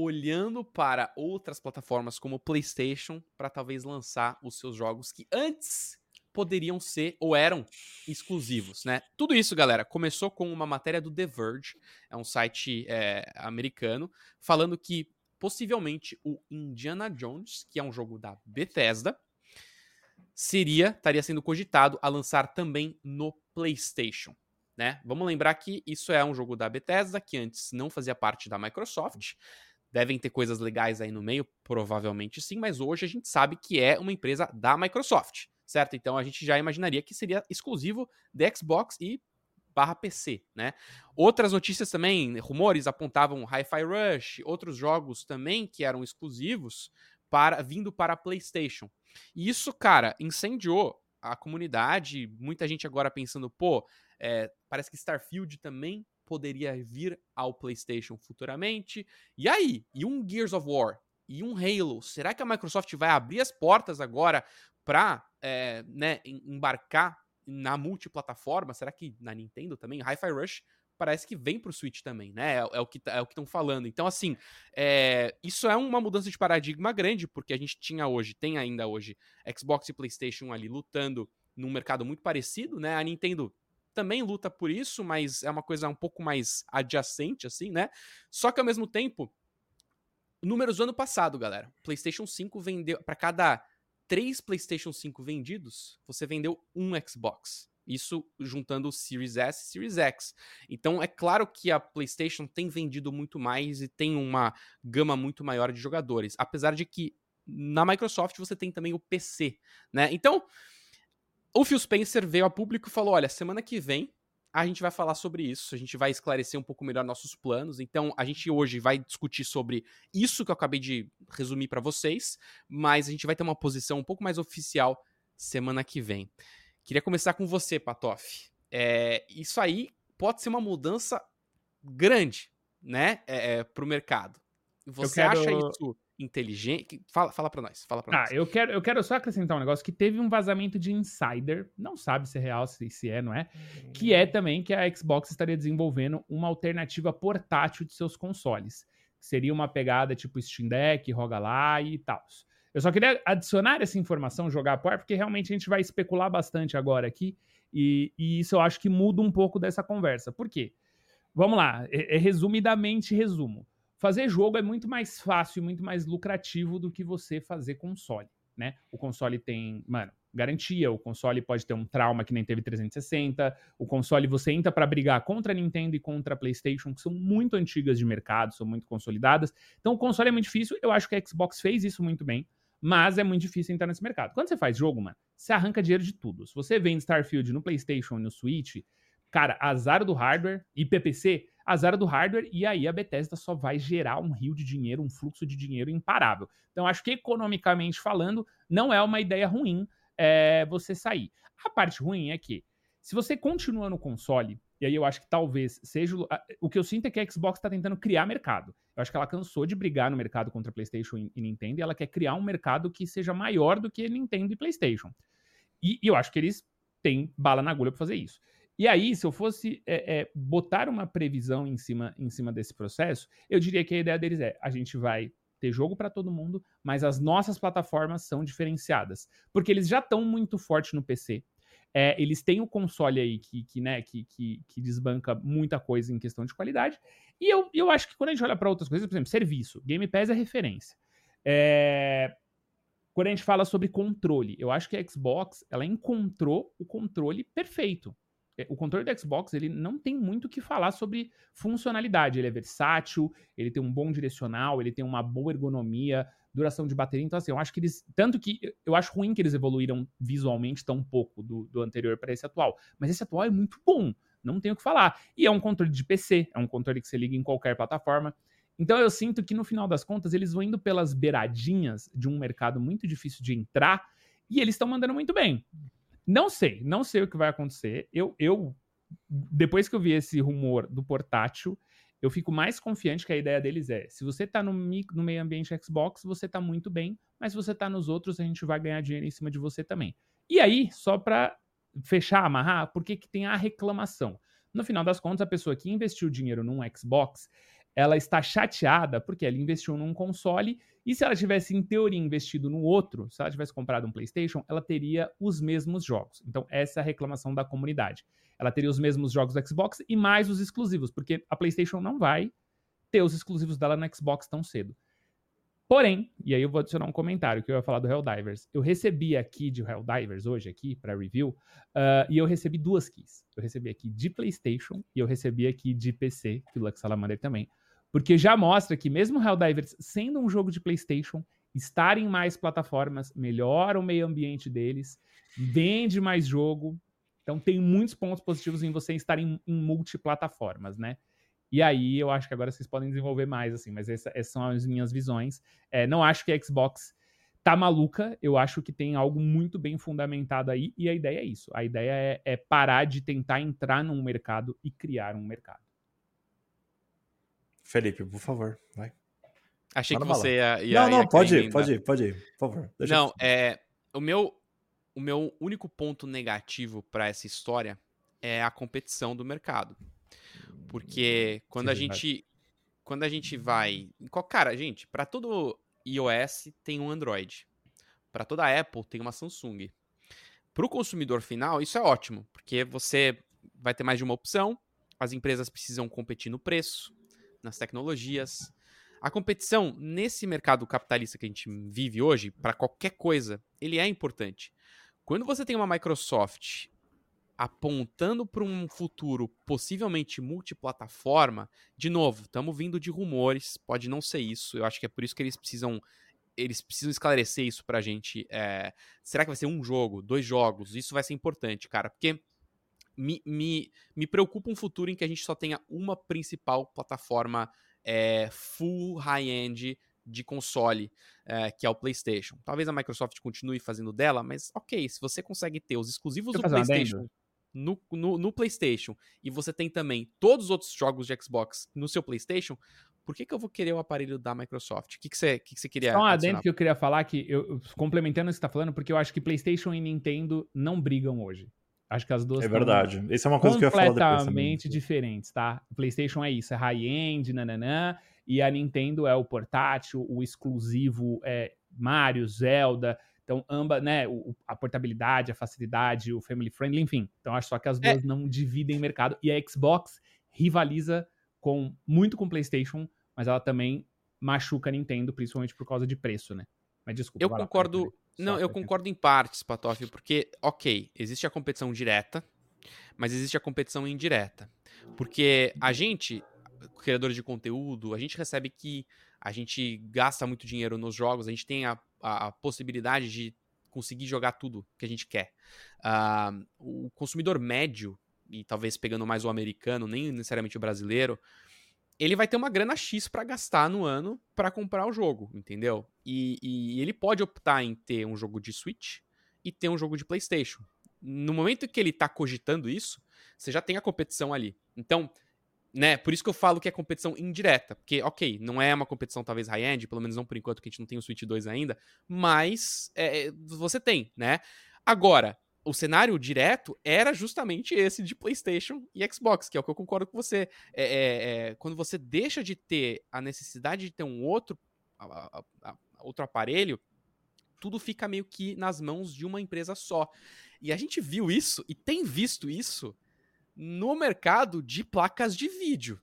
[SPEAKER 1] olhando para outras plataformas como PlayStation para talvez lançar os seus jogos que antes poderiam ser ou eram exclusivos, né? Tudo isso, galera, começou com uma matéria do The Verge, é um site é, americano, falando que possivelmente o Indiana Jones, que é um jogo da Bethesda, seria estaria sendo cogitado a lançar também no PlayStation. Né? Vamos lembrar que isso é um jogo da Bethesda, que antes não fazia parte da Microsoft. Devem ter coisas legais aí no meio, provavelmente sim, mas hoje a gente sabe que é uma empresa da Microsoft certo? Então a gente já imaginaria que seria exclusivo de Xbox e barra PC, né? Outras notícias também, rumores apontavam Hi-Fi Rush, outros jogos também que eram exclusivos para vindo para a PlayStation. E isso, cara, incendiou a comunidade, muita gente agora pensando, pô, é, parece que Starfield também poderia vir ao PlayStation futuramente. E aí? E um Gears of War? E um Halo? Será que a Microsoft vai abrir as portas agora para é, né, embarcar na multiplataforma, será que na Nintendo também? Hi-Fi Rush parece que vem pro Switch também, né? É, é o que tá, é estão falando. Então, assim, é, isso é uma mudança de paradigma grande, porque a gente tinha hoje, tem ainda hoje, Xbox e PlayStation ali lutando num mercado muito parecido, né? A Nintendo também luta por isso, mas é uma coisa um pouco mais adjacente, assim, né? Só que ao mesmo tempo, números do ano passado, galera, PlayStation 5 vendeu para cada três PlayStation 5 vendidos, você vendeu um Xbox. Isso juntando o Series S e Series X. Então é claro que a PlayStation tem vendido muito mais e tem uma gama muito maior de jogadores. Apesar de que na Microsoft você tem também o PC, né? Então, o Phil Spencer veio a público e falou: olha, semana que vem a gente vai falar sobre isso, a gente vai esclarecer um pouco melhor nossos planos. Então, a gente hoje vai discutir sobre isso que eu acabei de resumir para vocês, mas a gente vai ter uma posição um pouco mais oficial semana que vem. Queria começar com você, Patoff. É, isso aí pode ser uma mudança grande, né, é, é, para o mercado. Você quero... acha isso inteligente. Fala, fala pra nós. Fala pra
[SPEAKER 3] ah, nós. Eu quero, eu quero só acrescentar um negócio que teve um vazamento de insider, não sabe se é real, se, se é, não é? Que é também que a Xbox estaria desenvolvendo uma alternativa portátil de seus consoles. Seria uma pegada tipo Steam Deck, Roga lá e tal. Eu só queria adicionar essa informação, jogar a par, porque realmente a gente vai especular bastante agora aqui. E, e isso eu acho que muda um pouco dessa conversa. Por quê? Vamos lá, é, é resumidamente resumo Fazer jogo é muito mais fácil e muito mais lucrativo do que você fazer console, né? O console tem, mano, garantia, o console pode ter um trauma que nem teve 360, o console você entra para brigar contra a Nintendo e contra a PlayStation, que são muito antigas de mercado, são muito consolidadas. Então o console é muito difícil, eu acho que a Xbox fez isso muito bem, mas é muito difícil entrar nesse mercado. Quando você faz jogo, mano, você arranca dinheiro de tudo. Se você vende Starfield no PlayStation e no Switch, cara, azar do hardware e PPC, azar do hardware, e aí a Bethesda só vai gerar um rio de dinheiro, um fluxo de dinheiro imparável. Então, acho que economicamente falando, não é uma ideia ruim é, você sair. A parte ruim é que, se você continua no console, e aí eu acho que talvez seja. O que eu sinto é que a Xbox está tentando criar mercado. Eu acho que ela cansou de brigar no mercado contra PlayStation e Nintendo, e ela quer criar um mercado que seja maior do que Nintendo e PlayStation. E, e eu acho que eles têm bala na agulha para fazer isso. E aí, se eu fosse é, é, botar uma previsão em cima, em cima desse processo, eu diria que a ideia deles é: a gente vai ter jogo para todo mundo, mas as nossas plataformas são diferenciadas. Porque eles já estão muito fortes no PC. É, eles têm o console aí que, que, né, que, que, que, desbanca muita coisa em questão de qualidade. E eu, eu acho que quando a gente olha para outras coisas, por exemplo, serviço, Game Pass é referência. É, quando a gente fala sobre controle, eu acho que a Xbox, ela encontrou o controle perfeito. É, o controle do Xbox, ele não tem muito o que falar sobre funcionalidade. Ele é versátil, ele tem um bom direcional, ele tem uma boa ergonomia, duração de bateria. Então, assim, eu acho que eles. Tanto que eu acho ruim que eles evoluíram visualmente tão pouco do, do anterior para esse atual. Mas esse atual é muito bom. Não tenho o que falar. E é um controle de PC, é um controle que você liga em qualquer plataforma. Então eu sinto que no final das contas eles vão indo pelas beiradinhas de um mercado muito difícil de entrar e eles estão mandando muito bem. Não sei, não sei o que vai acontecer. Eu, eu depois que eu vi esse rumor do portátil, eu fico mais confiante que a ideia deles é: se você está no, no, meio ambiente Xbox, você está muito bem, mas se você está nos outros, a gente vai ganhar dinheiro em cima de você também. E aí, só para fechar, amarrar, por que, que tem a reclamação? No final das contas, a pessoa que investiu dinheiro num Xbox, ela está chateada porque ela investiu num console e se ela tivesse, em teoria, investido no outro, se ela tivesse comprado um PlayStation, ela teria os mesmos jogos. Então, essa é a reclamação da comunidade. Ela teria os mesmos jogos do Xbox e mais os exclusivos, porque a PlayStation não vai ter os exclusivos dela no Xbox tão cedo. Porém, e aí eu vou adicionar um comentário que eu ia falar do Helldivers. Eu recebi aqui de Helldivers hoje aqui para review uh, e eu recebi duas keys. Eu recebi aqui de PlayStation e eu recebi aqui de PC, que o Lux Salamander também. Porque já mostra que mesmo Helldivers sendo um jogo de PlayStation, estar em mais plataformas melhora o meio ambiente deles, vende mais jogo. Então tem muitos pontos positivos em você estar em, em multiplataformas, né? E aí eu acho que agora vocês podem desenvolver mais, assim, mas essa, essas são as minhas visões. É, não acho que a Xbox tá maluca, eu acho que tem algo muito bem fundamentado aí, e a ideia é isso. A ideia é, é parar de tentar entrar num mercado e criar um mercado.
[SPEAKER 2] Felipe, por favor, vai.
[SPEAKER 1] Achei que você ia,
[SPEAKER 2] ia, Não, não, ia pode ir, pode ir, pode ir, por favor.
[SPEAKER 1] não, é. O meu, o meu único ponto negativo para essa história é a competição do mercado. Porque quando Sim, a gente. Quando a gente vai. Cara, gente, para todo iOS tem um Android. Para toda Apple tem uma Samsung. Para o consumidor final, isso é ótimo, porque você vai ter mais de uma opção, as empresas precisam competir no preço, nas tecnologias. A competição nesse mercado capitalista que a gente vive hoje, para qualquer coisa, ele é importante. Quando você tem uma Microsoft apontando para um futuro possivelmente multiplataforma, de novo, estamos vindo de rumores, pode não ser isso. Eu acho que é por isso que eles precisam eles precisam esclarecer isso pra gente. É, será que vai ser um jogo, dois jogos? Isso vai ser importante, cara, porque me, me, me preocupa um futuro em que a gente só tenha uma principal plataforma é, full high-end de console, é, que é o PlayStation. Talvez a Microsoft continue fazendo dela, mas ok, se você consegue ter os exclusivos do PlayStation no, no, no, PlayStation e você tem também todos os outros jogos de Xbox no seu PlayStation, por que, que eu vou querer o aparelho da Microsoft? O que, que, você, que, que você queria
[SPEAKER 3] Só um adendo que eu queria falar, que eu, complementando o que você está falando, porque eu acho que PlayStation e Nintendo não brigam hoje. Acho que as duas
[SPEAKER 2] É verdade. Isso é uma coisa que eu ia falar
[SPEAKER 3] depois Completamente diferentes, tá? O PlayStation é isso, é high-end, nananã, e a Nintendo é o portátil, o exclusivo é Mario, Zelda. Então, ambas, né, a portabilidade, a facilidade, o family friendly, enfim. Então, acho só que as é. duas é. não dividem mercado. E a Xbox rivaliza com muito com o PlayStation, mas ela também machuca a Nintendo, principalmente por causa de preço, né? Mas desculpa.
[SPEAKER 1] Eu concordo. Lá, não, eu concordo em partes, Patoff, porque, ok, existe a competição direta, mas existe a competição indireta. Porque a gente, criadores de conteúdo, a gente recebe que a gente gasta muito dinheiro nos jogos, a gente tem a, a, a possibilidade de conseguir jogar tudo que a gente quer. Uh, o consumidor médio, e talvez pegando mais o americano, nem necessariamente o brasileiro, ele vai ter uma grana X para gastar no ano para comprar o jogo, entendeu? E, e, ele pode optar em ter um jogo de Switch e ter um jogo de PlayStation. No momento que ele tá cogitando isso, você já tem a competição ali. Então, né, por isso que eu falo que é competição indireta, porque, ok, não é uma competição talvez high-end, pelo menos não por enquanto que a gente não tem o Switch 2 ainda, mas é, você tem, né? Agora, o cenário direto era justamente esse de PlayStation e Xbox, que é o que eu concordo com você. É, é, é, quando você deixa de ter a necessidade de ter um outro, a, a, a, outro aparelho, tudo fica meio que nas mãos de uma empresa só. E a gente viu isso e tem visto isso no mercado de placas de vídeo.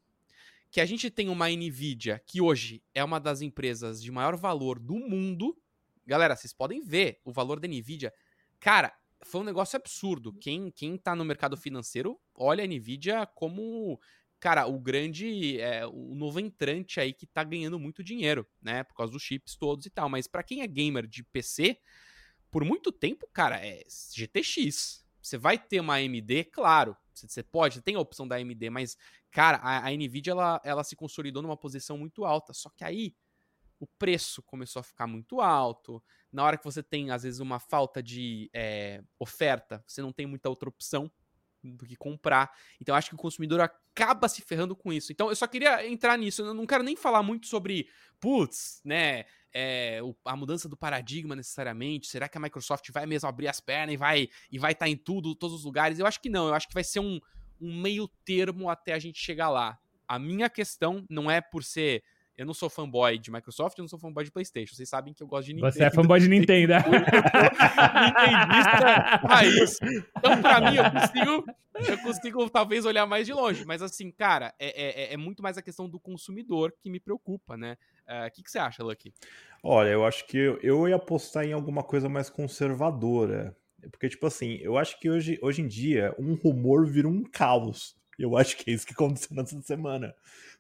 [SPEAKER 1] Que a gente tem uma Nvidia que hoje é uma das empresas de maior valor do mundo galera, vocês podem ver o valor da Nvidia. Cara, foi um negócio absurdo. Quem, quem tá no mercado financeiro olha a Nvidia como, cara, o grande, é, o novo entrante aí que tá ganhando muito dinheiro, né? Por causa dos chips todos e tal. Mas para quem é gamer de PC, por muito tempo, cara, é GTX. Você vai ter uma AMD, claro. Você pode, tem a opção da AMD, mas, cara, a, a Nvidia ela, ela se consolidou numa posição muito alta. Só que aí o preço começou a ficar muito alto. Na hora que você tem, às vezes, uma falta de é, oferta, você não tem muita outra opção do que comprar. Então, acho que o consumidor acaba se ferrando com isso. Então, eu só queria entrar nisso. Eu não quero nem falar muito sobre, putz, né? É, a mudança do paradigma necessariamente. Será que a Microsoft vai mesmo abrir as pernas e vai e vai estar tá em tudo, todos os lugares? Eu acho que não. Eu acho que vai ser um, um meio termo até a gente chegar lá. A minha questão não é por ser eu não sou fanboy de Microsoft, eu não sou fanboy de PlayStation. Vocês sabem que eu gosto de
[SPEAKER 3] Nintendo. Você é fanboy de Nintendo, né?
[SPEAKER 1] Nintendista raiz. Então, pra mim, eu consigo, eu consigo talvez olhar mais de longe. Mas, assim, cara, é, é, é muito mais a questão do consumidor que me preocupa, né? Eh, o uh, que, que você acha, Lucky?
[SPEAKER 2] Olha, eu acho que eu, eu ia apostar em alguma coisa mais conservadora. Porque, tipo assim, eu acho que hoje, hoje em dia um rumor vira um caos. Eu acho que é isso que aconteceu nessa semana.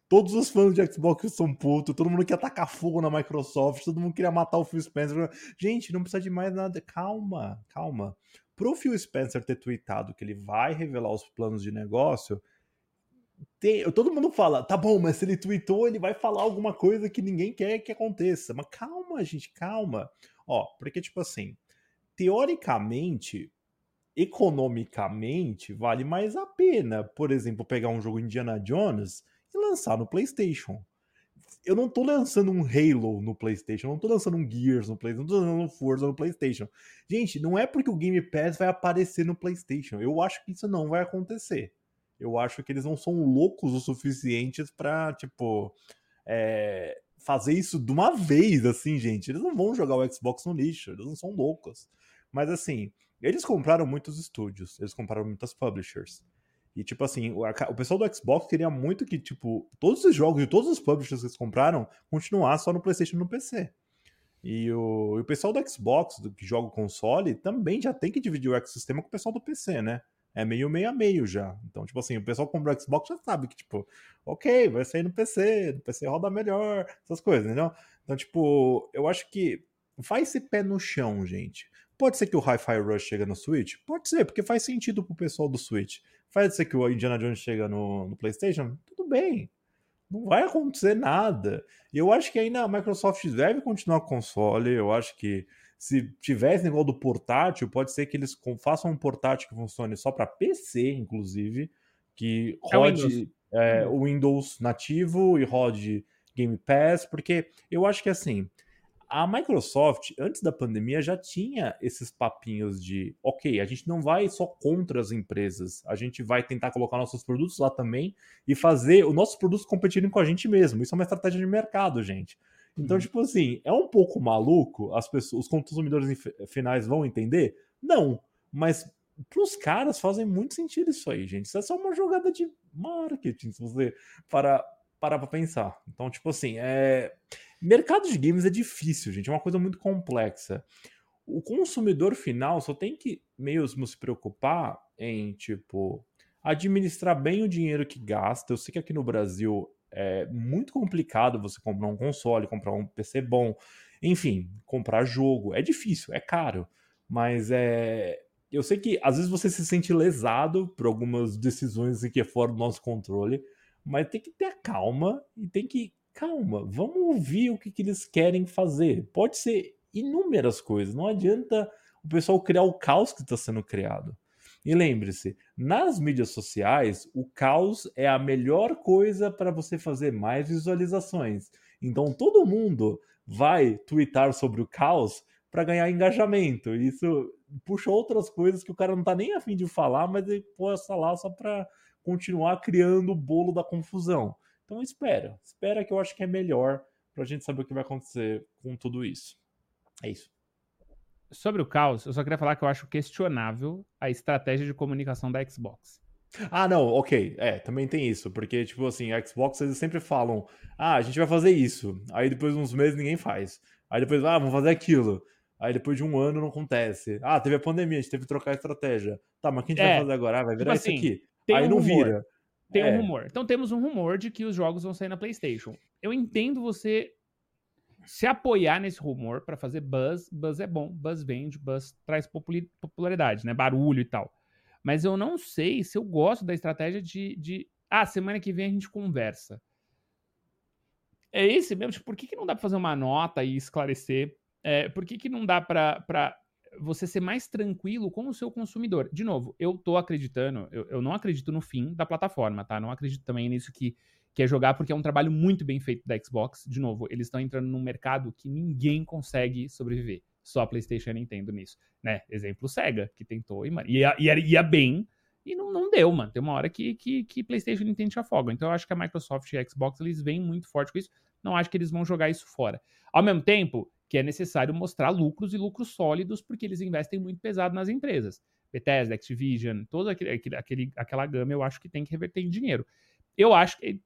[SPEAKER 2] Todos os fãs de Xbox são putos, todo mundo quer atacar fogo na Microsoft, todo mundo queria matar o Phil Spencer. Gente, não precisa de mais nada. Calma, calma. Pro Phil Spencer ter tweetado que ele vai revelar os planos de negócio, tem, todo mundo fala, tá bom, mas se ele tweetou, ele vai falar alguma coisa que ninguém quer que aconteça. Mas calma, gente, calma. Ó, porque, tipo assim, teoricamente, economicamente, vale mais a pena, por exemplo, pegar um jogo Indiana Jones e lançar no PlayStation. Eu não tô lançando um Halo no PlayStation, não tô lançando um Gears no PlayStation, não tô lançando um Forza no PlayStation. Gente, não é porque o Game Pass vai aparecer no PlayStation. Eu acho que isso não vai acontecer. Eu acho que eles não são loucos o suficientes pra, tipo, é, fazer isso de uma vez, assim, gente. Eles não vão jogar o Xbox no lixo, eles não são loucos. Mas, assim, eles compraram muitos estúdios, eles compraram muitas publishers. E, tipo assim, o, o, pessoal do Xbox queria muito que, tipo, todos os jogos de todos os publishers que eles compraram continuassem só no PlayStation e no PC. E o, e o pessoal do Xbox, do, que joga o console, também já tem que dividir o ecossistema com o pessoal do PC, né? É meio meio a meio já. Então, tipo assim, o pessoal que comprou o Xbox já sabe que, tipo, ok, vai sair no PC, no PC roda melhor, essas coisas, entendeu? Então, tipo, eu acho que vai esse pé no chão, gente. Pode ser que o Hi-Fi Rush chega no Switch? Pode ser, porque faz sentido pro pessoal do Switch. Faz ser que o Indiana Jones chega no, no PlayStation? Tudo bem. Não vai acontecer nada. E eu acho que ainda a Microsoft deve continuar com o console. Eu acho que se tivesse igual do portátil, pode ser que eles façam um portátil que funcione só para PC, inclusive, que rode é Windows. É, o Windows nativo e rode Game Pass, porque eu acho que assim, a Microsoft, antes da pandemia, já tinha esses papinhos de, ok, a gente não vai só contra as empresas, a gente vai tentar colocar nossos produtos lá também e fazer os nossos produtos competirem com a gente mesmo. Isso é uma estratégia de mercado, gente. Então, uhum. tipo assim, é um pouco maluco, as pessoas, os consumidores finais vão entender? Não, mas para os caras fazem muito sentido isso aí, gente. Isso é só uma jogada de marketing, se você parar parar pra pensar. Então, tipo assim, é Mercado de games é difícil, gente, é uma coisa muito complexa. O consumidor final só tem que mesmo se preocupar em, tipo, administrar bem o dinheiro que gasta. Eu sei que aqui no Brasil é muito complicado você comprar um console, comprar um PC bom, enfim, comprar jogo. É difícil, é caro, mas é. Eu sei que às vezes você se sente lesado por algumas decisões que é fora do nosso controle, mas tem que ter calma e tem que calma, vamos ouvir o que, que eles querem fazer. Pode ser inúmeras coisas, não adianta o pessoal criar o caos que está sendo criado. E lembre-se, nas mídias sociais, o caos é a melhor coisa para você fazer mais visualizações. Então todo mundo vai twittar sobre o caos para ganhar engajamento. Isso puxa outras coisas que o cara não está nem afim de falar, mas ele posta lá só para continuar criando o bolo da confusão. Então espera, espera que eu acho que é melhor para a gente saber o que vai acontecer com tudo isso. É isso.
[SPEAKER 3] Sobre o caos, eu só queria falar que eu acho questionável a estratégia de comunicação da Xbox.
[SPEAKER 2] Ah, não, ok. É, também tem isso. Porque, tipo assim, a Xbox eles sempre falam: ah, a gente vai fazer isso. Aí depois de uns meses ninguém faz. Aí depois, ah, vamos fazer aquilo. Aí depois de um ano não acontece. Ah, teve a pandemia, a gente teve que trocar a estratégia. Tá, mas o que a gente
[SPEAKER 3] É,
[SPEAKER 2] vai fazer agora? Ah, vai virar
[SPEAKER 3] tipo
[SPEAKER 2] isso
[SPEAKER 3] assim,
[SPEAKER 2] aqui. Aí
[SPEAKER 3] um
[SPEAKER 2] não
[SPEAKER 3] rumor.
[SPEAKER 2] vira.
[SPEAKER 3] Tem
[SPEAKER 2] É.
[SPEAKER 3] um rumor. Então temos um rumor de que os jogos vão sair na PlayStation. Eu entendo você se apoiar nesse rumor pra fazer buzz. Buzz é bom, buzz vende, buzz traz popularidade, né? Barulho e tal. Mas eu não sei se eu gosto da estratégia de, de ah, semana que vem a gente conversa. É esse mesmo? Tipo, por que, que não dá pra fazer uma nota e esclarecer? É, por que, que não dá pra você ser mais tranquilo com o seu consumidor? De novo, eu tô acreditando, eu, eu não acredito no fim da plataforma, tá? Não acredito também nisso que, que é jogar, porque é um trabalho muito bem feito da Xbox. De novo, eles estão entrando num mercado que ninguém consegue sobreviver. Só a PlayStation e a Nintendo nisso, né? Exemplo Sega, que tentou e, mano, ia, ia, ia bem e não, não deu, mano. Tem uma hora que, que, que PlayStation e Nintendo te afogam. Então eu acho que a Microsoft e a Xbox, eles vêm muito forte com isso. Não acho que eles vão jogar isso fora. Ao mesmo tempo que é necessário mostrar lucros e lucros sólidos, porque eles investem muito pesado nas empresas. Bethesda, Activision, toda aquele, aquele, aquela gama eu acho que tem que reverter em dinheiro. Eu acho que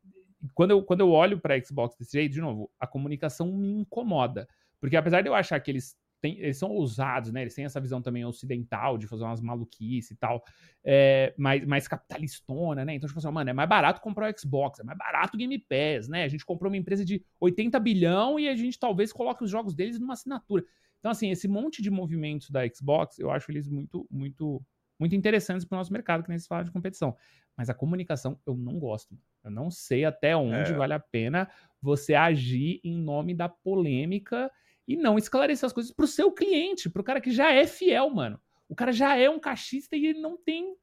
[SPEAKER 3] quando eu, quando eu olho para Xbox desse jeito, de novo, a comunicação me incomoda. Porque apesar de eu achar que eles, têm, eles são ousados, né? Eles têm essa visão também ocidental de fazer umas maluquices e tal, é, mais, mais capitalistona, né? Então, tipo assim, mano, é mais barato comprar o Xbox, é mais barato o Game Pass, né? A gente comprou uma empresa de 80 bilhão e a gente talvez coloque os jogos deles numa assinatura. Então, assim, esse monte de movimentos da Xbox, eu acho eles muito, muito, muito interessantes para o nosso mercado, que nem se fala de competição. Mas a comunicação eu não gosto. Eu não sei até onde
[SPEAKER 2] É.
[SPEAKER 3] vale a pena você agir em nome da polêmica e não esclarecer as coisas pro seu cliente, pro cara que já é fiel, mano. O cara já é um cachista e ele não tem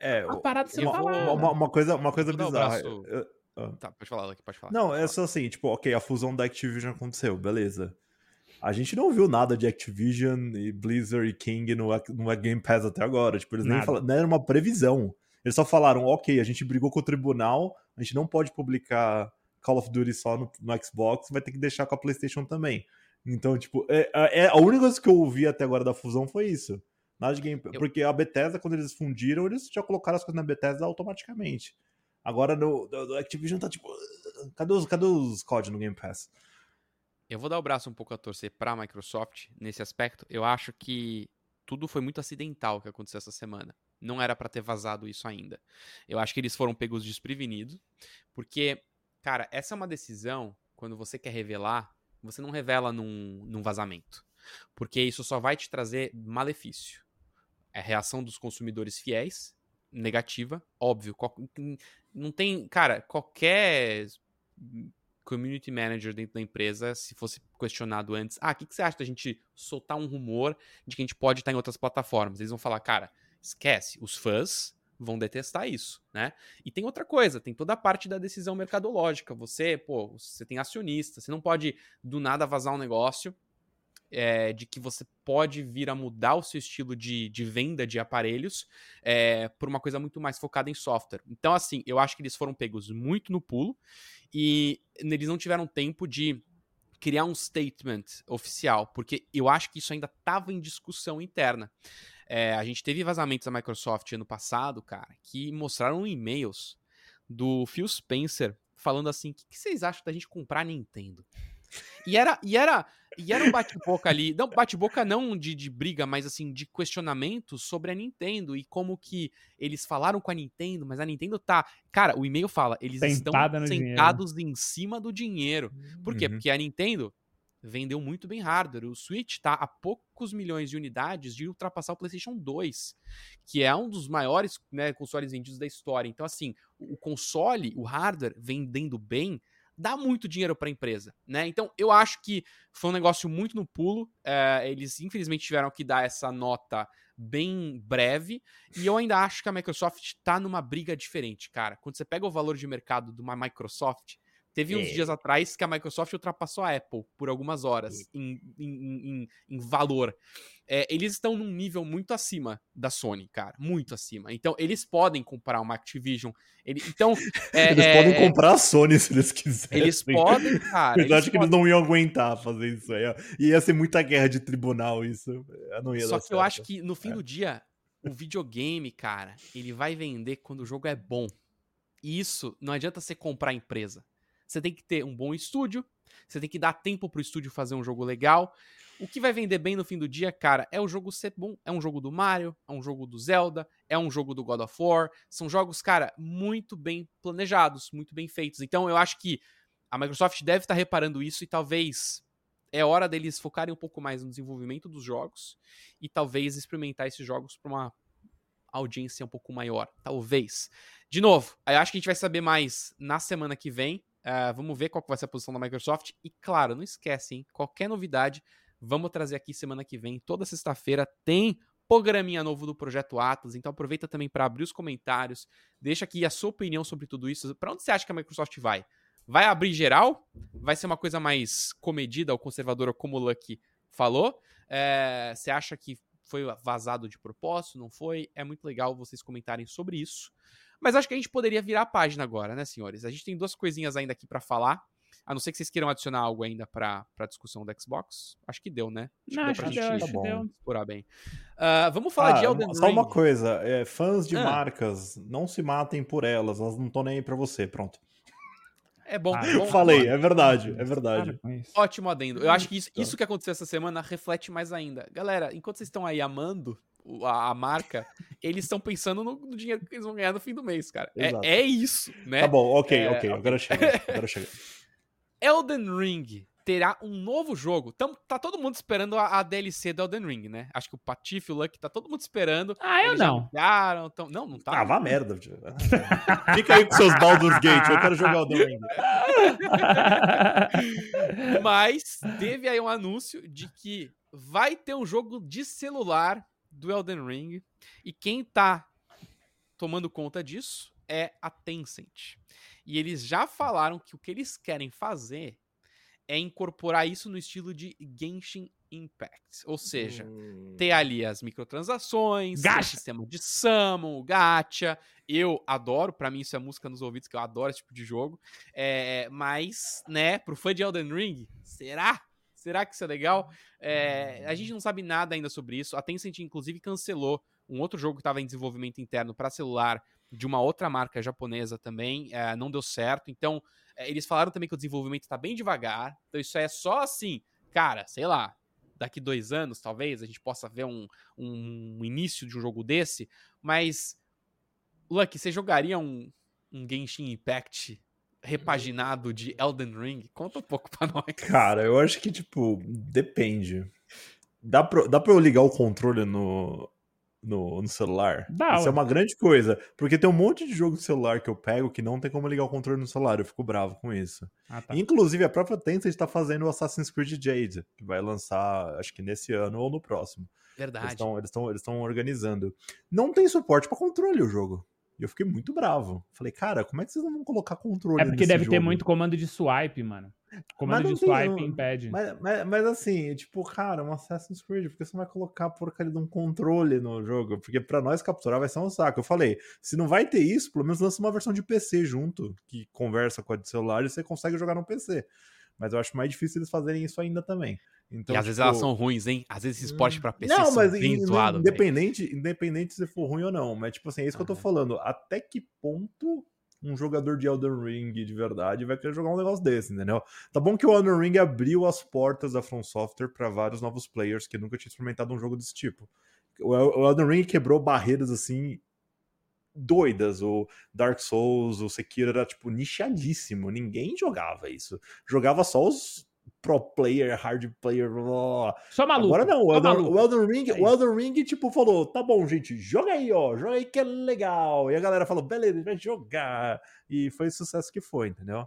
[SPEAKER 2] É,
[SPEAKER 3] a parada de ser
[SPEAKER 1] eu
[SPEAKER 2] uma, uma, uma coisa, uma coisa
[SPEAKER 1] um
[SPEAKER 2] bizarra. Eu-
[SPEAKER 1] Tá, pode falar, Lucky, pode falar.
[SPEAKER 2] Não,
[SPEAKER 1] pode
[SPEAKER 2] é
[SPEAKER 1] falar.
[SPEAKER 2] só assim, tipo, ok, a fusão da Activision aconteceu, beleza. A gente não viu nada de Activision e Blizzard e King no, no Game Pass até agora. Tipo, eles nem
[SPEAKER 3] Nada.
[SPEAKER 2] falaram, não era uma previsão. Eles só falaram, ok, a gente brigou com o tribunal, a gente não pode publicar Call of Duty só no, no Xbox, vai ter que deixar com a PlayStation também. Então, tipo, é, é- a única coisa que eu ouvi até agora da fusão foi isso. Nada de Game
[SPEAKER 1] Eu-
[SPEAKER 2] Porque a Bethesda, quando eles fundiram, eles já colocaram as coisas na Bethesda automaticamente. Agora no, no, no Activision tá tipo. Cadê os, cadê os COD no Game Pass?
[SPEAKER 1] Eu vou dar o braço um pouco a torcer pra Microsoft nesse aspecto. Eu acho que tudo foi muito acidental que aconteceu essa semana. Não era pra ter vazado isso ainda. Eu acho que eles foram pegos desprevenidos, porque, cara, essa é uma decisão, quando você quer revelar, você não revela num, num vazamento. Porque isso só vai te trazer malefício. É a reação dos consumidores fiéis, negativa, óbvio. Não tem. Cara, qualquer community manager dentro da empresa, se fosse questionado antes, ah, o que, que você acha da gente soltar um rumor de que a gente pode estar em outras plataformas? Eles vão falar, cara, esquece, os fãs vão detestar isso, né? E tem outra coisa, tem toda a parte da decisão mercadológica. Você, pô, você tem acionista, você não pode do nada vazar um negócio é, de que você pode vir a mudar o seu estilo de, de venda de aparelhos é, por uma coisa muito mais focada em software. Então, assim, eu acho que eles foram pegos muito no pulo e eles não tiveram tempo de criar um statement oficial, porque eu acho que isso ainda estava em discussão interna. É, a gente teve vazamentos da Microsoft ano passado, cara, que mostraram e-mails do Phil Spencer falando assim: o que, que vocês acham da gente comprar a Nintendo? E era, e era, e era um bate-boca ali, não bate-boca não de, de briga, mas assim, de questionamento sobre a Nintendo e como que eles falaram com a Nintendo, mas a Nintendo tá. Cara, o e-mail fala, eles
[SPEAKER 3] Sentada
[SPEAKER 1] estão
[SPEAKER 3] dinheiro.
[SPEAKER 1] sentados em cima do dinheiro. Por quê?
[SPEAKER 2] Uhum.
[SPEAKER 1] Porque a Nintendo vendeu muito bem hardware. O Switch tá a poucos milhões de unidades de ultrapassar o PlayStation 2, que é um dos maiores né, consoles vendidos da história. Então, assim, o console, o hardware vendendo bem, dá muito dinheiro para a empresa, né? Então, eu acho que foi um negócio muito no pulo. é, eles, infelizmente, tiveram que dar essa nota bem breve. E eu ainda acho que a Microsoft tá numa briga diferente, cara. Quando você pega o valor de mercado de uma Microsoft, teve uns
[SPEAKER 2] É.
[SPEAKER 1] dias atrás que a Microsoft ultrapassou a Apple por algumas horas em, em, em, em valor. É, eles estão num nível muito acima da Sony, cara. Muito acima. Então, eles podem comprar uma Activision. Ele, então, é,
[SPEAKER 2] eles
[SPEAKER 1] é,
[SPEAKER 2] podem
[SPEAKER 1] é,
[SPEAKER 2] comprar a Sony se eles quiserem.
[SPEAKER 1] Eles podem, cara.
[SPEAKER 2] Eu
[SPEAKER 1] eles
[SPEAKER 2] acho que eles
[SPEAKER 1] podem.
[SPEAKER 2] não iam aguentar fazer isso aí. ó. Ia ser muita guerra de tribunal isso. Eu Não ia
[SPEAKER 1] Só que eu
[SPEAKER 2] certo.
[SPEAKER 1] acho que no fim
[SPEAKER 2] É.
[SPEAKER 1] do dia, o videogame, cara, ele vai vender quando o jogo é bom. E isso não adianta você comprar a empresa. Você tem que ter um bom estúdio, Você tem que dar tempo pro estúdio fazer um jogo legal. O que vai vender bem no fim do dia, cara, é o jogo ser bom. É um jogo do Mario, é um jogo do Zelda, é um jogo do God of War. São jogos, cara, muito bem planejados, muito bem feitos. Então eu acho que a Microsoft deve estar reparando isso e talvez é hora deles focarem um pouco mais no desenvolvimento dos jogos e talvez experimentar esses jogos para uma audiência um pouco maior. Talvez. De novo, eu acho que a gente vai saber mais na semana que vem. Uh, vamos ver qual vai ser a posição da Microsoft. E claro, não esquece, hein? Qualquer novidade, vamos trazer aqui semana que vem. Toda sexta-feira tem programinha novo do Projeto Atlas. Então aproveita também para abrir os comentários. Deixa aqui a sua opinião sobre tudo isso. Para onde você acha que a Microsoft vai? Vai abrir geral? Vai ser uma coisa mais comedida ou conservadora, como o Lucky falou? É, você acha que foi vazado de propósito? Não foi? É muito legal vocês comentarem sobre isso. Mas acho que a gente poderia virar a página agora, né, senhores? A gente tem duas coisinhas ainda aqui para falar. A não ser que vocês queiram adicionar algo ainda pra, pra discussão do Xbox. Acho que deu, né?
[SPEAKER 3] Acho não, que deu pra gente deu, acho deu.
[SPEAKER 1] explorar bem. Uh, vamos falar ah, de Elden
[SPEAKER 2] Ring. Só uma coisa, é, fãs de ah. marcas, não se matem por elas, elas não estão nem aí pra você, pronto.
[SPEAKER 1] É bom. Ah,
[SPEAKER 2] bom falei, é verdade, é verdade.
[SPEAKER 1] Ótimo adendo. Eu acho que isso, isso que aconteceu essa semana reflete mais ainda. Galera, enquanto vocês estão aí amando a, a marca, eles estão pensando no, no, dinheiro que eles vão ganhar no fim do mês, cara. É, é, isso, né?
[SPEAKER 2] Tá bom, ok, é, ok. Agora chega. Agora chega.
[SPEAKER 1] Elden Ring terá um novo jogo. Então, tá todo mundo esperando a, a, DLC do Elden Ring, né? Acho que o Patife, o Luck, tá todo mundo esperando.
[SPEAKER 3] Ah, eu não.
[SPEAKER 1] Jogaram, tão... Não, não tá.
[SPEAKER 2] Ah, vá merda. Fica aí com seus Baldur's Gate, eu quero jogar o Elden Ring.
[SPEAKER 1] Mas teve aí um anúncio de que vai ter um jogo de celular do Elden Ring. E quem tá tomando conta disso é a Tencent. E eles já falaram que o que eles querem fazer é incorporar isso no estilo de Genshin Impact. Ou seja, hum. ter ali as microtransações, o sistema de summon, o gacha. Eu adoro, para mim isso é música nos ouvidos, que eu adoro esse tipo de jogo. É, mas, né, pro fã de Elden Ring, será? Será que isso é legal? É, a gente não sabe nada ainda sobre isso. A Tencent, inclusive, cancelou um outro jogo que estava em desenvolvimento interno para celular de uma outra marca japonesa também. É, não deu certo. Então, eles falaram também que o desenvolvimento está bem devagar. Então isso é só assim, cara, sei lá, daqui dois anos talvez a gente possa ver um, um início de um jogo desse. Mas, Lucky, você jogaria um, um Genshin Impact repaginado de Elden Ring? Conta um pouco pra nós.
[SPEAKER 2] Cara, eu acho que, tipo, depende. Dá pra, dá pra eu ligar o controle no, no, no celular. Dá, Isso é uma grande coisa. Porque tem um monte de jogo de celular que eu pego que não tem como ligar o controle no celular. Eu fico bravo com isso. Ah, tá. Inclusive, a própria Tencent está fazendo o Assassin's Creed Jade, que vai lançar, acho que nesse ano ou no próximo.
[SPEAKER 1] Verdade.
[SPEAKER 2] Eles estão eles eles organizando. Não tem suporte para controle o jogo. E eu fiquei muito bravo. Falei, cara, como é que vocês não vão colocar controle
[SPEAKER 3] É porque deve jogo? ter muito comando de swipe, mano. Comando de swipe impede.
[SPEAKER 2] Mas, mas, mas, assim, tipo, cara, um Assassin's Creed, por que você não vai colocar a porcaria de um controle no jogo? Porque para nós capturar vai ser um saco. Eu falei, se não vai ter isso, pelo menos lança uma versão de PC junto, que conversa com a de celular e você consegue jogar no PC. Mas eu acho mais difícil eles fazerem isso ainda também. Então,
[SPEAKER 1] e às tipo... vezes elas são ruins, hein? Às vezes esse esporte pra PC não, mas bem zoado,
[SPEAKER 2] independente, independente se for ruim ou não. Mas, tipo assim, é isso que eu tô falando. Até que ponto um jogador de Elden Ring de verdade vai querer jogar um negócio desse, entendeu? Tá bom que o Elden Ring abriu as portas da From Software para vários novos players que nunca tinham experimentado um jogo desse tipo. O Elden Ring quebrou barreiras assim doidas. O Dark Souls, o Sekiro era tipo nichadíssimo, ninguém jogava isso. Jogava só os pro player, hard player, blá, blá.
[SPEAKER 3] Só maluco.
[SPEAKER 2] Agora não, o Elden, o Elden Ring, é o Elden Ring, tipo, falou: tá bom, gente, joga aí, ó, joga aí que é legal. E a galera falou: beleza, vai jogar. E foi o sucesso que foi, entendeu?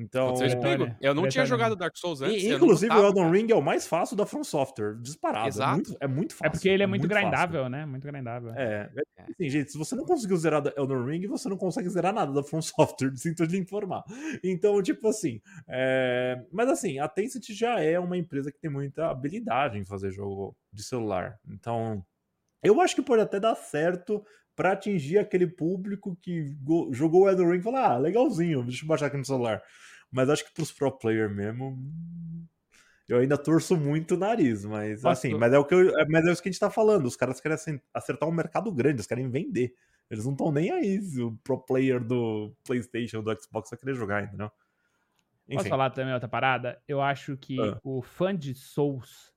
[SPEAKER 2] Então,
[SPEAKER 1] é, eu não tinha jogado Dark Souls antes.
[SPEAKER 2] E, inclusive, o Elden Ring é o mais fácil da From Software, disparado. É Exato. É muito, é muito fácil.
[SPEAKER 3] É porque ele é muito, muito grindável, fácil. né? Muito grindável.
[SPEAKER 2] É, é. Assim, gente, se você não conseguiu zerar Elden Ring, você não consegue zerar nada da From Software, sinto de informar. Então, tipo assim. É... Mas assim, a Tencent já é uma empresa que tem muita habilidade em fazer jogo de celular. Então, eu acho que pode até dar certo para atingir aquele público que jogou o Elden Ring e falou: ah, legalzinho, deixa eu baixar aqui no celular. Mas acho que pros pro player mesmo. Eu ainda torço muito o nariz, mas assim, mas é o que eu, é, mas é isso que a gente tá falando. Os caras querem acertar um mercado grande, eles querem vender. Eles não estão nem aí se o pro player do PlayStation, do Xbox vai querer jogar, entendeu?
[SPEAKER 3] Posso falar também outra parada? Eu acho que
[SPEAKER 2] Ah.
[SPEAKER 3] o fã de Souls,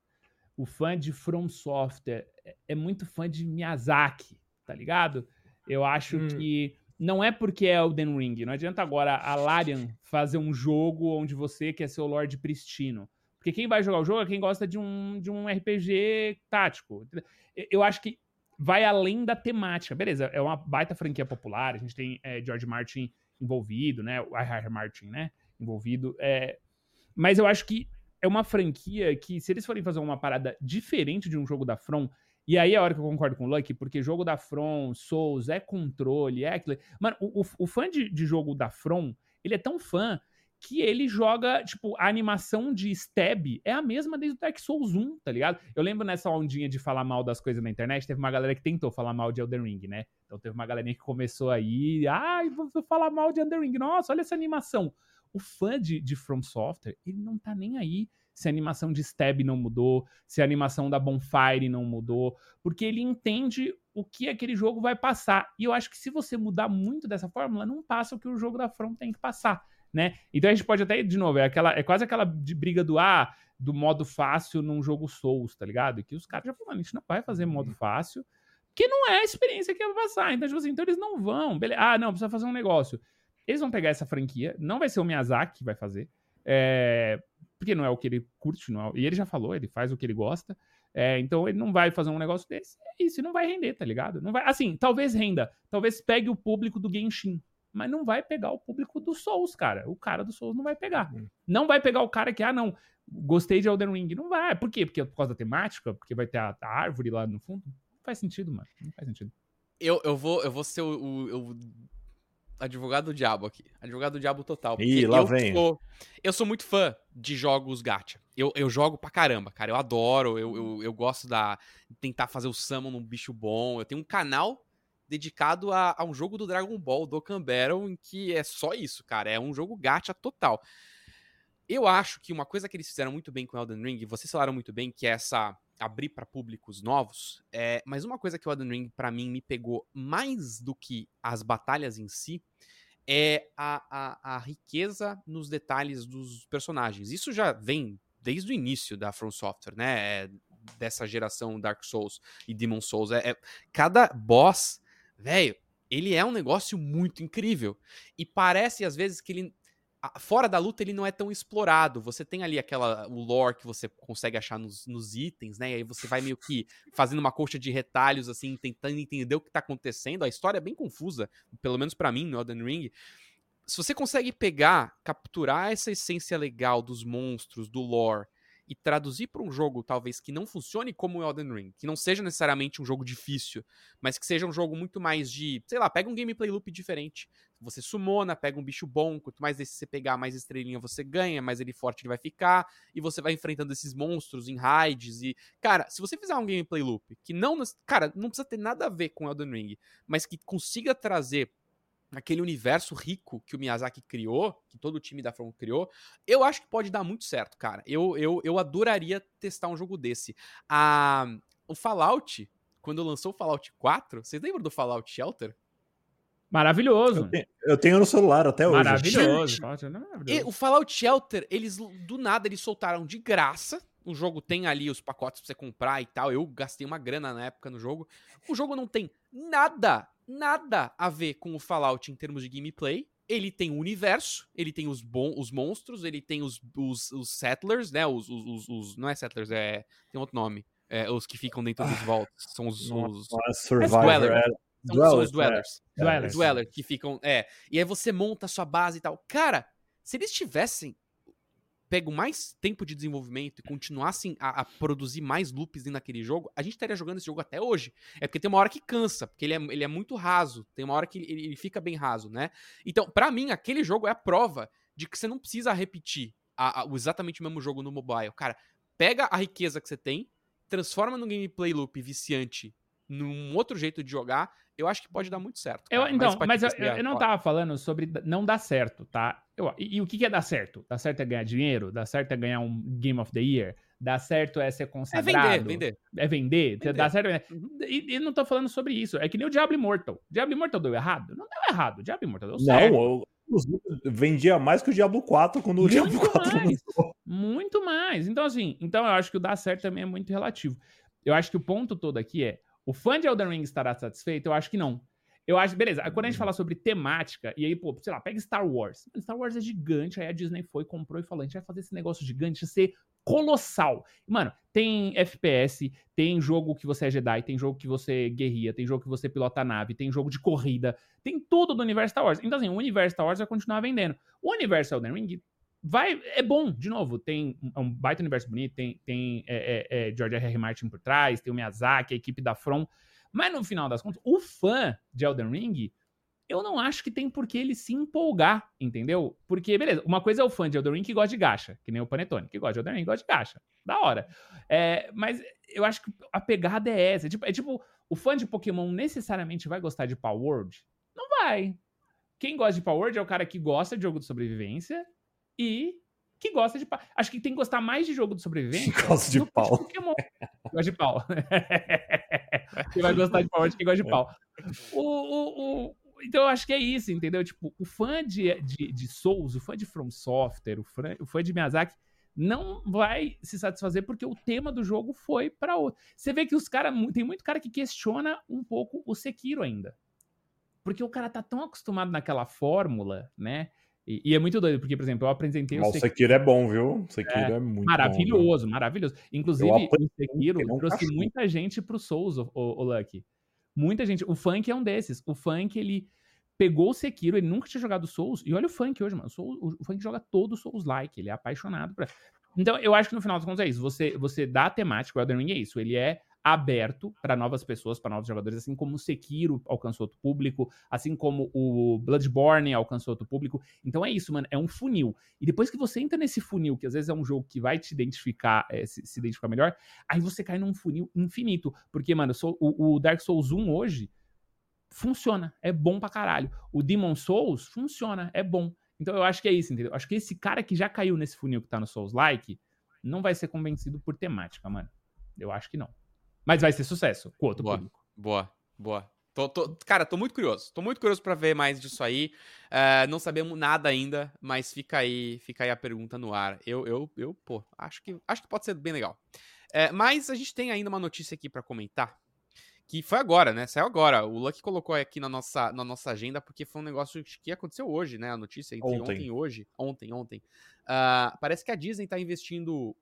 [SPEAKER 3] o fã de From Software, é- é muito fã de Miyazaki, tá ligado? Eu acho
[SPEAKER 2] Hum.
[SPEAKER 3] que não é porque é Elden Ring. Não adianta agora a Larian fazer um jogo onde você quer ser o Lorde Pristino. Porque quem vai jogar o jogo é quem gosta de um, de um RPG tático. Eu- acho que vai além da temática. Beleza, é uma baita franquia popular. A gente tem é, George Martin envolvido, né? O I.R. Martin, né? Envolvido. É... Mas eu acho que é uma franquia que, se eles forem fazer uma parada diferente de um jogo da From, e aí é a hora que eu concordo com o Lucky, porque jogo da From, Souls, é controle, é aquilo. Mano, o, o- o fã de, de jogo da From, ele é tão fã que ele joga, tipo, a animação de stab é a mesma desde o Dark Souls 1, tá ligado? Eu lembro nessa ondinha de falar mal das coisas na internet, teve uma galera que tentou falar mal de Elden Ring, né? Então teve uma galerinha que começou aí, ai, vou vou falar mal de Elden Ring, nossa, olha essa animação. O fã de, de From Software, ele não tá nem aí se a animação de stab não mudou, se a animação da Bonfire não mudou, porque ele entende o que aquele jogo vai passar. E eu acho que se você mudar muito dessa fórmula, não passa o que o jogo da From tem que passar né? Então a gente pode até, de novo, é, aquela, é quase aquela de briga do ah, do modo fácil num jogo Souls, tá ligado? E que os caras já falaram, a gente não vai fazer modo fácil, porque não é a experiência que vai passar. Então, tipo assim, então eles não vão. Beleza. Ah, não, precisa fazer um negócio. Eles vão pegar essa franquia, não vai ser o Miyazaki que vai fazer, é, porque não é o que ele curte, não é, e ele já falou, ele faz o que ele gosta. É, então ele não vai fazer um negócio desse, é isso, e não vai render, tá ligado? Não vai, assim, talvez renda, talvez pegue o público do Genshin, mas não vai pegar o público do Souls, cara. O cara do Souls não vai pegar.
[SPEAKER 2] Uhum.
[SPEAKER 3] Não vai pegar o cara que, ah, não, gostei de Elden Ring. Não vai. Por quê? Porque é por causa da temática? Porque vai ter a, a árvore lá no fundo? Não faz sentido, mano. Não faz sentido.
[SPEAKER 1] Eu, eu, vou, eu vou ser o, o- o advogado do diabo aqui. Advogado do diabo total.
[SPEAKER 2] Ih, lá
[SPEAKER 1] eu
[SPEAKER 2] vem.
[SPEAKER 1] Sou, eu sou muito fã de jogos gacha. Eu, eu jogo pra caramba, cara. Eu adoro. Eu, eu, eu gosto da tentar fazer o summon num bicho bom. Eu tenho um canal dedicado a, a um jogo do Dragon Ball, Dokkan Battle, em que é só isso, cara. É um jogo gacha total. Eu acho que uma coisa que eles fizeram muito bem com Elden Ring, vocês falaram muito bem, que é essa abrir para públicos novos, é, mas uma coisa que o Elden Ring para mim me pegou mais do que as batalhas em si é a, a, a riqueza nos detalhes dos personagens. Isso já vem desde o início da From Software, né? É, dessa geração Dark Souls e Demon Souls. É, é- cada boss, velho, ele é um negócio muito incrível. E parece às vezes que ele fora da luta ele não é tão explorado. Você tem ali aquela o lore que você consegue achar nos, nos itens, né? E aí você vai meio que fazendo uma coxa de retalhos assim, tentando entender o que tá acontecendo. A história é bem confusa, pelo menos pra mim no Elden Ring. Se você consegue pegar, capturar essa essência legal dos monstros, do lore e traduzir para um jogo talvez que não funcione como o Elden Ring, que não seja necessariamente um jogo difícil, mas que seja um jogo muito mais de, sei lá, pega um gameplay loop diferente. Você sumona, pega um bicho bom, quanto mais desse você pegar, mais estrelinha você ganha, mais ele forte ele vai ficar, e você vai enfrentando esses monstros em raids e, cara, se você fizer um gameplay loop que não, cara, não precisa ter nada a ver com Elden Ring, mas que consiga trazer aquele universo rico que o Miyazaki criou, que todo o time da From criou, eu acho que pode dar muito certo, cara. Eu, eu, eu adoraria testar um jogo desse. A, o Fallout, quando lançou o Fallout 4, vocês lembram do Fallout Shelter?
[SPEAKER 3] Maravilhoso.
[SPEAKER 2] Eu tenho, eu tenho no celular até hoje.
[SPEAKER 3] Maravilhoso. Maravilhoso.
[SPEAKER 1] E o Fallout Shelter, eles do nada eles soltaram de graça. O jogo tem ali os pacotes pra você comprar e tal. Eu gastei uma grana na época no jogo. O jogo não tem nada, nada a ver com o Fallout em termos de gameplay. Ele tem o universo, ele tem os, bom, os monstros, ele tem os, os, os settlers, né? Os, os, os- os- Não é settlers, é. Tem outro nome. É, os que ficam dentro dos vaults. São os. Os
[SPEAKER 2] não é Survivor,
[SPEAKER 1] Dweller.
[SPEAKER 2] é
[SPEAKER 1] são, são os
[SPEAKER 2] Dwellers,
[SPEAKER 1] dwellers.
[SPEAKER 2] é.
[SPEAKER 3] Dwellers.
[SPEAKER 1] Dweller, que ficam. É. E aí você monta a sua base e tal. Cara, se eles tivessem pego mais tempo de desenvolvimento e continuassem a, a produzir mais loops dentro daquele jogo, a gente estaria jogando esse jogo até hoje. É porque tem uma hora que cansa, porque ele é, ele é muito raso. Tem uma hora que ele, ele fica bem raso, né? Então, pra mim, aquele jogo é a prova de que você não precisa repetir a- a- exatamente o mesmo jogo no mobile. Cara, pega a riqueza que você tem, transforma num gameplay loop viciante num outro jeito de jogar, eu acho que pode dar muito certo.
[SPEAKER 3] Eu, então, mas
[SPEAKER 1] ti,
[SPEAKER 3] eu, eu-
[SPEAKER 1] é-
[SPEAKER 3] eu não tava falando sobre não dar certo, tá? Eu- e, e o que, que é dar certo? Dar certo é ganhar dinheiro? Dar certo é ganhar um Game of the Year? Dar certo é ser
[SPEAKER 1] É
[SPEAKER 3] consagrado?
[SPEAKER 1] vender, vender.
[SPEAKER 3] É vender?
[SPEAKER 1] Vender.
[SPEAKER 3] Dar certo é...
[SPEAKER 1] Uhum.
[SPEAKER 3] E, e não tô falando sobre isso. É que nem o Diablo Immortal. Diablo Immortal deu errado? Não deu errado. Diablo Immortal deu
[SPEAKER 2] Não,
[SPEAKER 3] certo.
[SPEAKER 2] eu- inclusive, vendia mais que o Diablo 4 quando o
[SPEAKER 3] Muito
[SPEAKER 2] Diablo 4
[SPEAKER 3] mais.
[SPEAKER 2] lançou.
[SPEAKER 3] Muito mais. Então, assim, então eu acho que o dar certo também é muito relativo. Eu acho que o ponto todo aqui é: o fã de Elden Ring estará satisfeito? Eu acho que não. Eu acho, beleza, quando a gente fala sobre temática, e aí, pô, sei lá, pega Star Wars. Star Wars é gigante, aí a Disney foi, comprou e falou: a gente vai fazer esse negócio gigante ser colossal. Mano, tem FPS, tem jogo que você é Jedi, tem jogo que você guerria, tem jogo que você pilota nave, tem jogo de corrida, tem tudo do universo Star Wars. Então, assim, o universo Star Wars vai continuar vendendo. O universo Elden Ring vai, é bom, de novo, tem um, um baita universo bonito, tem, tem é, é, é, George R. R. Martin por trás, tem o Miyazaki, a equipe da From, mas no final das contas, o fã de Elden Ring, eu não acho que tem por que ele se empolgar, entendeu? Porque, beleza, uma coisa é o fã de Elden Ring que gosta de gacha, que nem o Panetone, que gosta de Elden Ring gosta de gacha, da hora. É, mas eu acho que a pegada é essa, é tipo, é tipo, o fã de Pokémon necessariamente vai gostar de Power World? Não vai. Quem gosta de Power World é o cara que gosta de jogo de sobrevivência e que gosta de pau. Acho que tem que gostar mais de jogo de sobrevivência.
[SPEAKER 2] Que gosta de
[SPEAKER 3] do que
[SPEAKER 2] pau.
[SPEAKER 3] Pokémon. gosta de pau. quem vai gostar de pau, quem gosta de pau. O, o, o- então eu acho que é isso, entendeu? Tipo, o fã de, de, de Souls, o fã de From Software, o fã, o fã de Miyazaki, não vai se satisfazer porque o tema do jogo foi pra outro. Você vê que os caras. Tem muito cara que questiona um pouco o Sekiro ainda. Porque o cara tá tão acostumado naquela fórmula, né? E, e é muito doido, porque, por exemplo, eu apresentei
[SPEAKER 2] Mas
[SPEAKER 3] o
[SPEAKER 2] o
[SPEAKER 3] Sekiro.
[SPEAKER 2] Sekiro é bom, viu? O Sekiro é, muito bom.
[SPEAKER 3] Maravilhoso, maravilhoso. Inclusive, o Sekiro
[SPEAKER 2] um
[SPEAKER 3] trouxe
[SPEAKER 2] cachorro.
[SPEAKER 3] muita gente pro Souls, o, o, Lucky. Muita gente. O Funk é um desses. O Funk, ele pegou o Sekiro, ele nunca tinha jogado Souls. E olha o Funk hoje, mano. O, o- o Funk joga todo Souls-like. Ele é apaixonado por. Então, eu acho que no final das contas é isso. Você, você dá a temática, o Elden Ring é isso. Ele é aberto para novas pessoas, para novos jogadores, assim como o Sekiro alcançou outro público, assim como o Bloodborne alcançou outro público. Então é isso, mano, é um funil. E depois que você entra nesse funil, que às vezes é um jogo que vai te identificar, eh, se, se identificar melhor, aí você cai num funil infinito. Porque, mano, sou- o, o Dark Souls 1 hoje funciona, é bom pra caralho. O Demon Souls funciona, é bom. Então eu acho que é isso, entendeu? Acho que esse cara que já caiu nesse funil que tá no Souls-like, não vai ser convencido por temática, mano. Eu acho que não. Mas vai ser sucesso com outro
[SPEAKER 1] Boa.
[SPEAKER 3] público.
[SPEAKER 1] Boa, boa. Tô- tô- cara, tô muito curioso. Tô muito curioso pra ver mais disso aí. É, não sabemos nada ainda, mas fica aí, fica aí a pergunta no ar. Eu, eu, eu, pô, acho que, acho que pode ser bem legal. É, mas a gente tem ainda uma notícia aqui pra comentar. Que foi agora, né? Saiu agora. O Lucky colocou aqui na nossa, na nossa agenda, porque foi um negócio que aconteceu hoje, né? A notícia entre ontem,
[SPEAKER 2] Ontem.
[SPEAKER 1] e hoje. Ontem, ontem. Ah, parece que a Disney tá investindo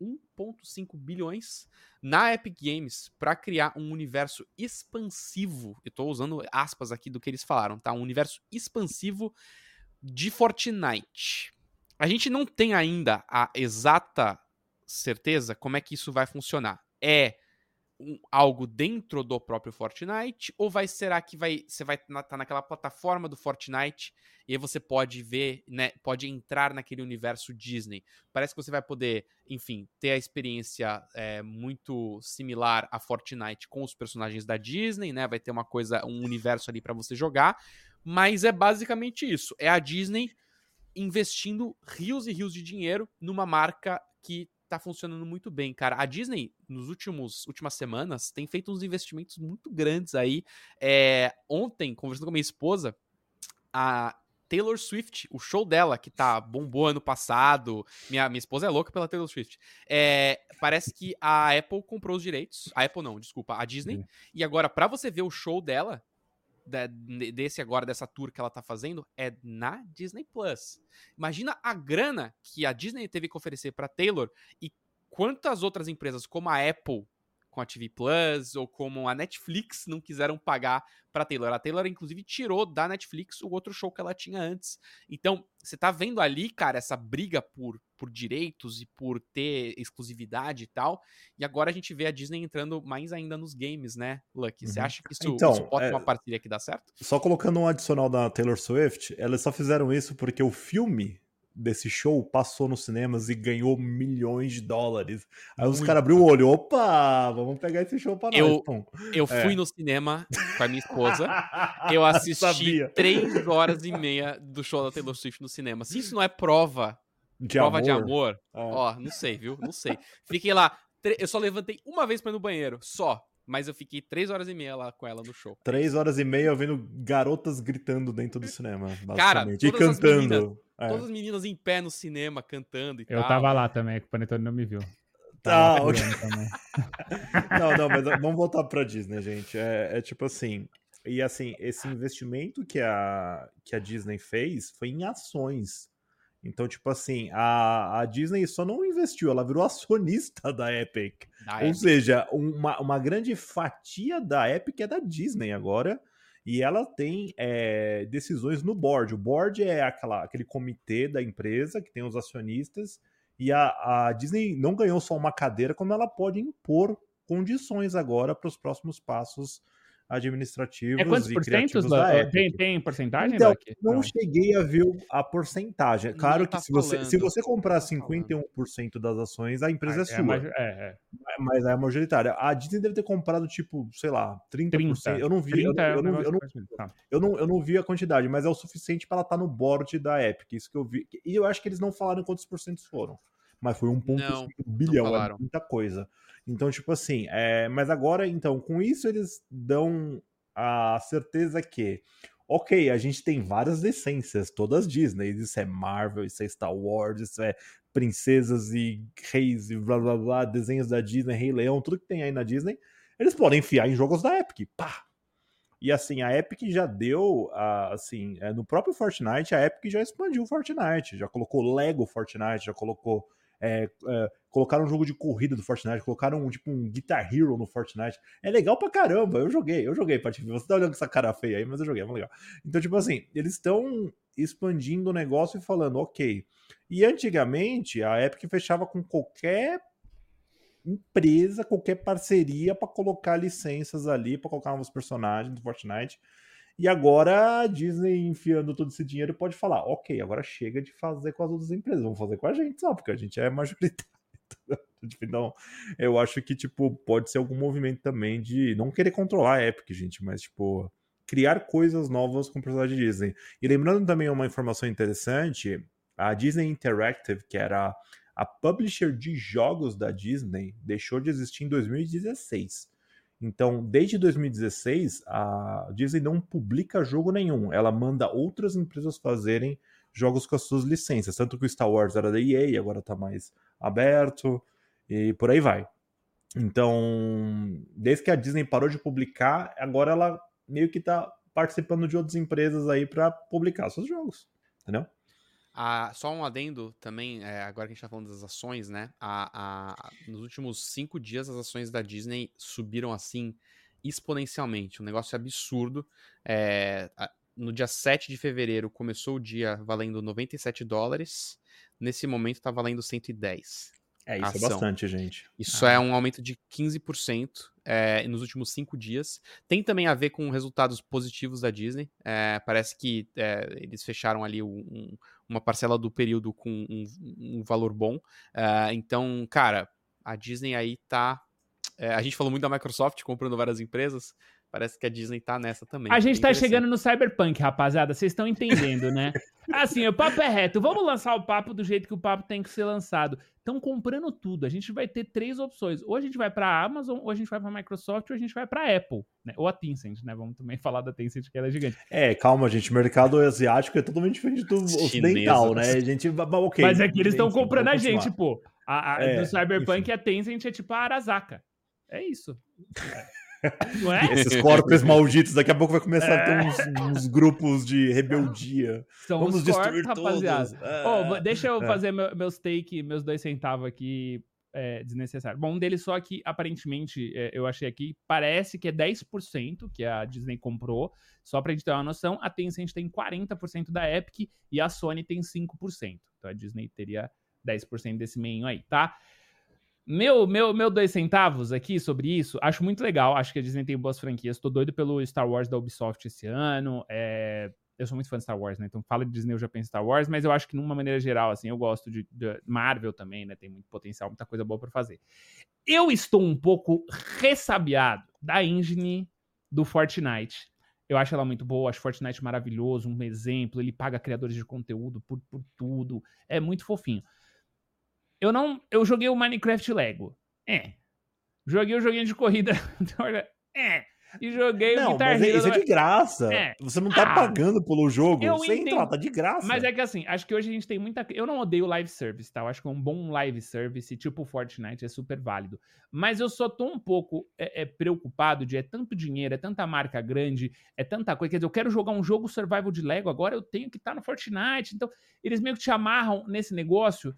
[SPEAKER 1] 1,5 bilhões na Epic Games para criar um universo expansivo. Eu tô usando aspas aqui do que eles falaram, tá? Um universo expansivo de Fortnite. A gente não tem ainda a exata certeza como é que isso vai funcionar. É um- algo dentro do próprio Fortnite ou vai será que vai você vai estar tá naquela plataforma do Fortnite e aí você pode ver, né, pode entrar naquele universo Disney. Parece que você vai poder, enfim, ter a experiência é, muito similar a Fortnite com os personagens da Disney, né? Vai ter uma coisa, um universo ali pra você jogar, mas é basicamente isso. É a Disney investindo rios e rios de dinheiro numa marca que tá funcionando muito bem, cara. A Disney, nos últimos últimas semanas, tem feito uns investimentos muito grandes aí. É, ontem, conversando com a minha esposa, a Taylor Swift, o show dela, que tá bombou ano passado. Minha, minha esposa é louca pela Taylor Swift. É, parece que a Apple comprou os direitos. A Apple não, desculpa, a Disney. E agora, pra você ver o show dela, desse agora, dessa tour que ela tá fazendo, é na Disney Plus. Imagina a grana que a Disney teve que oferecer pra Taylor e quantas outras empresas, como a Apple com a TV Plus ou como a Netflix não quiseram pagar pra Taylor. A Taylor, inclusive, tirou da Netflix o outro show que ela tinha antes. Então, você tá vendo ali, cara, essa briga por, por direitos e por ter exclusividade e tal. E agora a gente vê a Disney entrando mais ainda nos games, né, Lucky? Você
[SPEAKER 2] Uhum.
[SPEAKER 1] acha que isso,
[SPEAKER 2] Então,
[SPEAKER 1] isso pode
[SPEAKER 2] é-
[SPEAKER 1] uma parceria que dá certo?
[SPEAKER 2] Só colocando um adicional da Taylor Swift, elas só fizeram isso porque o filme desse show passou nos cinemas e ganhou milhões de dólares. Aí os
[SPEAKER 1] Muito.
[SPEAKER 2] caras abriram o olho, opa, vamos pegar esse show pra
[SPEAKER 1] Eu-
[SPEAKER 2] nós. pum.
[SPEAKER 1] Eu
[SPEAKER 2] É.
[SPEAKER 1] fui no cinema com a minha esposa. Eu assisti três horas e meia do show da Taylor Swift no cinema. Se isso não é prova,
[SPEAKER 2] De
[SPEAKER 1] prova
[SPEAKER 2] amor.
[SPEAKER 1] de amor,
[SPEAKER 2] É.
[SPEAKER 1] ó, não sei, viu? Não sei. Fiquei lá. Eu só levantei uma vez pra ir no banheiro, só. Mas eu fiquei três horas e meia lá com ela no show.
[SPEAKER 2] Três horas e meia vendo garotas gritando dentro do cinema,
[SPEAKER 1] Cara,
[SPEAKER 2] basicamente. e
[SPEAKER 1] as
[SPEAKER 2] cantando.
[SPEAKER 1] meninas-
[SPEAKER 2] É.
[SPEAKER 1] Todas as meninas em pé no cinema, cantando e
[SPEAKER 3] Eu
[SPEAKER 1] tal.
[SPEAKER 3] tava lá também, que o Panetone não me viu.
[SPEAKER 2] Tá, ok. Não, não, mas vamos voltar pra Disney, gente. É, é tipo assim. E assim, esse investimento que a, que a Disney fez foi em ações. Então, tipo assim, a, a Disney só não investiu, ela virou acionista da Epic.
[SPEAKER 1] Da
[SPEAKER 2] Ou
[SPEAKER 1] Epic.
[SPEAKER 2] seja, uma, uma grande fatia da Epic é da Disney agora. E ela tem é, decisões no board. O board é aquela, aquele comitê da empresa que tem os acionistas. E a, a Disney não ganhou só uma cadeira, como ela pode impor condições agora para os próximos passos administrativos
[SPEAKER 3] É quantos
[SPEAKER 2] e
[SPEAKER 3] por cento?
[SPEAKER 2] criativos da Epic.
[SPEAKER 3] Tem, tem porcentagem,
[SPEAKER 2] Então,
[SPEAKER 3] Doc?
[SPEAKER 2] Não,
[SPEAKER 3] Não.
[SPEAKER 2] cheguei a ver a porcentagem. Claro
[SPEAKER 1] Não
[SPEAKER 2] que
[SPEAKER 1] tá
[SPEAKER 2] se, você, se você comprar
[SPEAKER 1] Não tá
[SPEAKER 2] 51% das ações, a empresa é,
[SPEAKER 3] É,
[SPEAKER 2] sua.
[SPEAKER 3] mas- é, é.
[SPEAKER 2] Mas é a majoritária. A Disney deve ter comprado, tipo, sei lá, 30%.
[SPEAKER 3] 30.
[SPEAKER 2] Eu não vi, eu,
[SPEAKER 3] 30 é
[SPEAKER 2] eu
[SPEAKER 3] um
[SPEAKER 2] não,
[SPEAKER 3] negócio
[SPEAKER 2] eu, não,
[SPEAKER 3] parecido. Tá.
[SPEAKER 2] eu, não, eu não vi a quantidade, mas é o suficiente para ela estar no board da Epic. Isso que eu vi. E eu acho que eles não falaram quantos porcentos foram. Mas foi 1,5
[SPEAKER 1] Não,
[SPEAKER 2] bilhão, é muita coisa. Então, tipo assim, é, mas agora, então, com isso eles dão a certeza que, ok, a gente tem várias licenças, todas Disney, isso é Marvel, isso é Star Wars, isso é princesas e reis e blá blá blá, desenhos da Disney, Rei Leão, tudo que tem aí na Disney, eles podem enfiar em jogos da Epic, pá! E assim, a Epic já deu, assim, é, no próprio Fortnite, a Epic já expandiu o Fortnite, já colocou Lego Fortnite, já colocou é, é, colocaram um jogo de corrida do Fortnite, colocaram um, tipo um Guitar Hero no Fortnite. É legal pra caramba, eu joguei, eu joguei, Patife. Você tá olhando com essa cara feia aí, mas eu joguei, é legal. Então, tipo assim, eles estão expandindo o negócio e falando, ok. E antigamente, a Epic fechava com qualquer empresa, qualquer parceria pra colocar licenças ali, pra colocar novos personagens do Fortnite. E agora a Disney enfiando todo esse dinheiro pode falar, ok, agora chega de fazer com as outras empresas, vamos fazer com a gente só, porque a gente é majoritário. Então, eu acho que, tipo, pode ser algum movimento também de não querer controlar a Epic, gente, mas, tipo, criar coisas novas com o personagem Disney. E lembrando também uma informação interessante, a Disney Interactive, que era a publisher de jogos da Disney, deixou de existir em 2016. Então, desde 2016, a Disney não publica jogo nenhum. Ela manda outras empresas fazerem jogos com as suas licenças. Tanto que o Star Wars era da EA, agora tá mais aberto, e por aí vai. Então, desde que a Disney parou de publicar, agora ela meio que tá participando de outras empresas aí para publicar seus jogos. Entendeu?
[SPEAKER 1] Ah, só um adendo também, é, agora que a gente tá falando das ações, né? A, a- nos últimos cinco dias, as ações da Disney subiram assim exponencialmente. Um negócio absurdo. É, a- no dia 7 de fevereiro começou o dia valendo 97 dólares. Nesse momento tá valendo 110.
[SPEAKER 2] É, isso
[SPEAKER 1] Ação.
[SPEAKER 2] é bastante, gente.
[SPEAKER 1] Isso é um aumento de 15% é, nos últimos cinco dias. Tem também a ver com resultados positivos da Disney. É, parece que é, eles fecharam ali um- uma parcela do período com um, um valor bom. É, então, cara, a Disney aí tá. é, a gente falou muito da Microsoft comprando várias empresas. Parece que a Disney tá nessa também.
[SPEAKER 3] A gente
[SPEAKER 1] Bem
[SPEAKER 3] tá chegando no Cyberpunk, rapaziada. Vocês estão entendendo, né? Assim, o papo é reto. Vamos lançar o papo do jeito que o papo tem que ser lançado. Estão comprando tudo. A gente vai ter três opções. Ou a gente vai pra Amazon, ou a gente vai pra Microsoft, ou a gente vai pra Apple. Né? Ou a Tencent, né? Vamos também falar da Tencent, que ela é gigante.
[SPEAKER 2] É, calma, gente. O mercado asiático é totalmente diferente do
[SPEAKER 1] Chinesa.
[SPEAKER 2] ocidental, né? A gente. Ok.
[SPEAKER 3] Mas é que eles estão comprando a gente, pô. A, a,
[SPEAKER 2] É,
[SPEAKER 3] do Cyberpunk,
[SPEAKER 2] enfim.
[SPEAKER 3] a Tencent é tipo a Arasaka. É isso. É?
[SPEAKER 2] Esses corpos malditos, daqui a pouco vai começar a ter uns, uns grupos de rebeldia.
[SPEAKER 3] São
[SPEAKER 2] Vamos
[SPEAKER 3] os
[SPEAKER 2] destruir
[SPEAKER 3] corpos,
[SPEAKER 2] todos.
[SPEAKER 3] rapaziada.
[SPEAKER 2] Ah,
[SPEAKER 3] vou- deixa eu
[SPEAKER 2] é.
[SPEAKER 3] fazer meu- meus take, meus dois centavos aqui é, desnecessário. Bom, um deles só que, aparentemente, é, eu achei aqui, parece que é 10% que a Disney comprou. Só pra gente ter uma noção, a Tencent tem 40% da Epic e a Sony tem 5%. Então a Disney teria 10% desse meio aí, tá? Meu, meu, meu dois centavos aqui sobre isso, acho muito legal. Acho que a Disney tem boas franquias. Tô doido pelo Star Wars da Ubisoft esse ano. É, eu sou muito fã de Star Wars, né? Então fala de Disney, eu já penso em Star Wars, mas eu acho que, numa maneira geral, assim, eu gosto de, de Marvel também, né? Tem muito potencial, muita coisa boa pra fazer. Eu estou um pouco ressabiado da engine do Fortnite. Eu acho ela muito boa, acho Fortnite maravilhoso, um exemplo. Ele paga criadores de conteúdo por, por tudo. É muito fofinho. Eu não. Eu joguei o Minecraft Lego. É. Joguei o joguinho de corrida. é. E joguei
[SPEAKER 2] não,
[SPEAKER 3] o Guitar
[SPEAKER 2] mas
[SPEAKER 3] Hero.
[SPEAKER 2] isso é de graça.
[SPEAKER 3] É.
[SPEAKER 2] Você não tá
[SPEAKER 3] Ah,
[SPEAKER 2] pagando pelo jogo.
[SPEAKER 3] eu
[SPEAKER 2] Você entra
[SPEAKER 3] entendo.
[SPEAKER 2] lá, tá de graça.
[SPEAKER 3] Mas é que assim, acho que hoje a gente tem muita. Eu não odeio live service, tá? Eu acho que um bom live service, tipo Fortnite, é super válido. Mas eu só tô um pouco é, é, preocupado de é tanto dinheiro, é tanta marca grande, é tanta coisa. Quer dizer, eu quero jogar um jogo survival de Lego, agora eu tenho que estar no Fortnite. Então, eles meio que te amarram nesse negócio.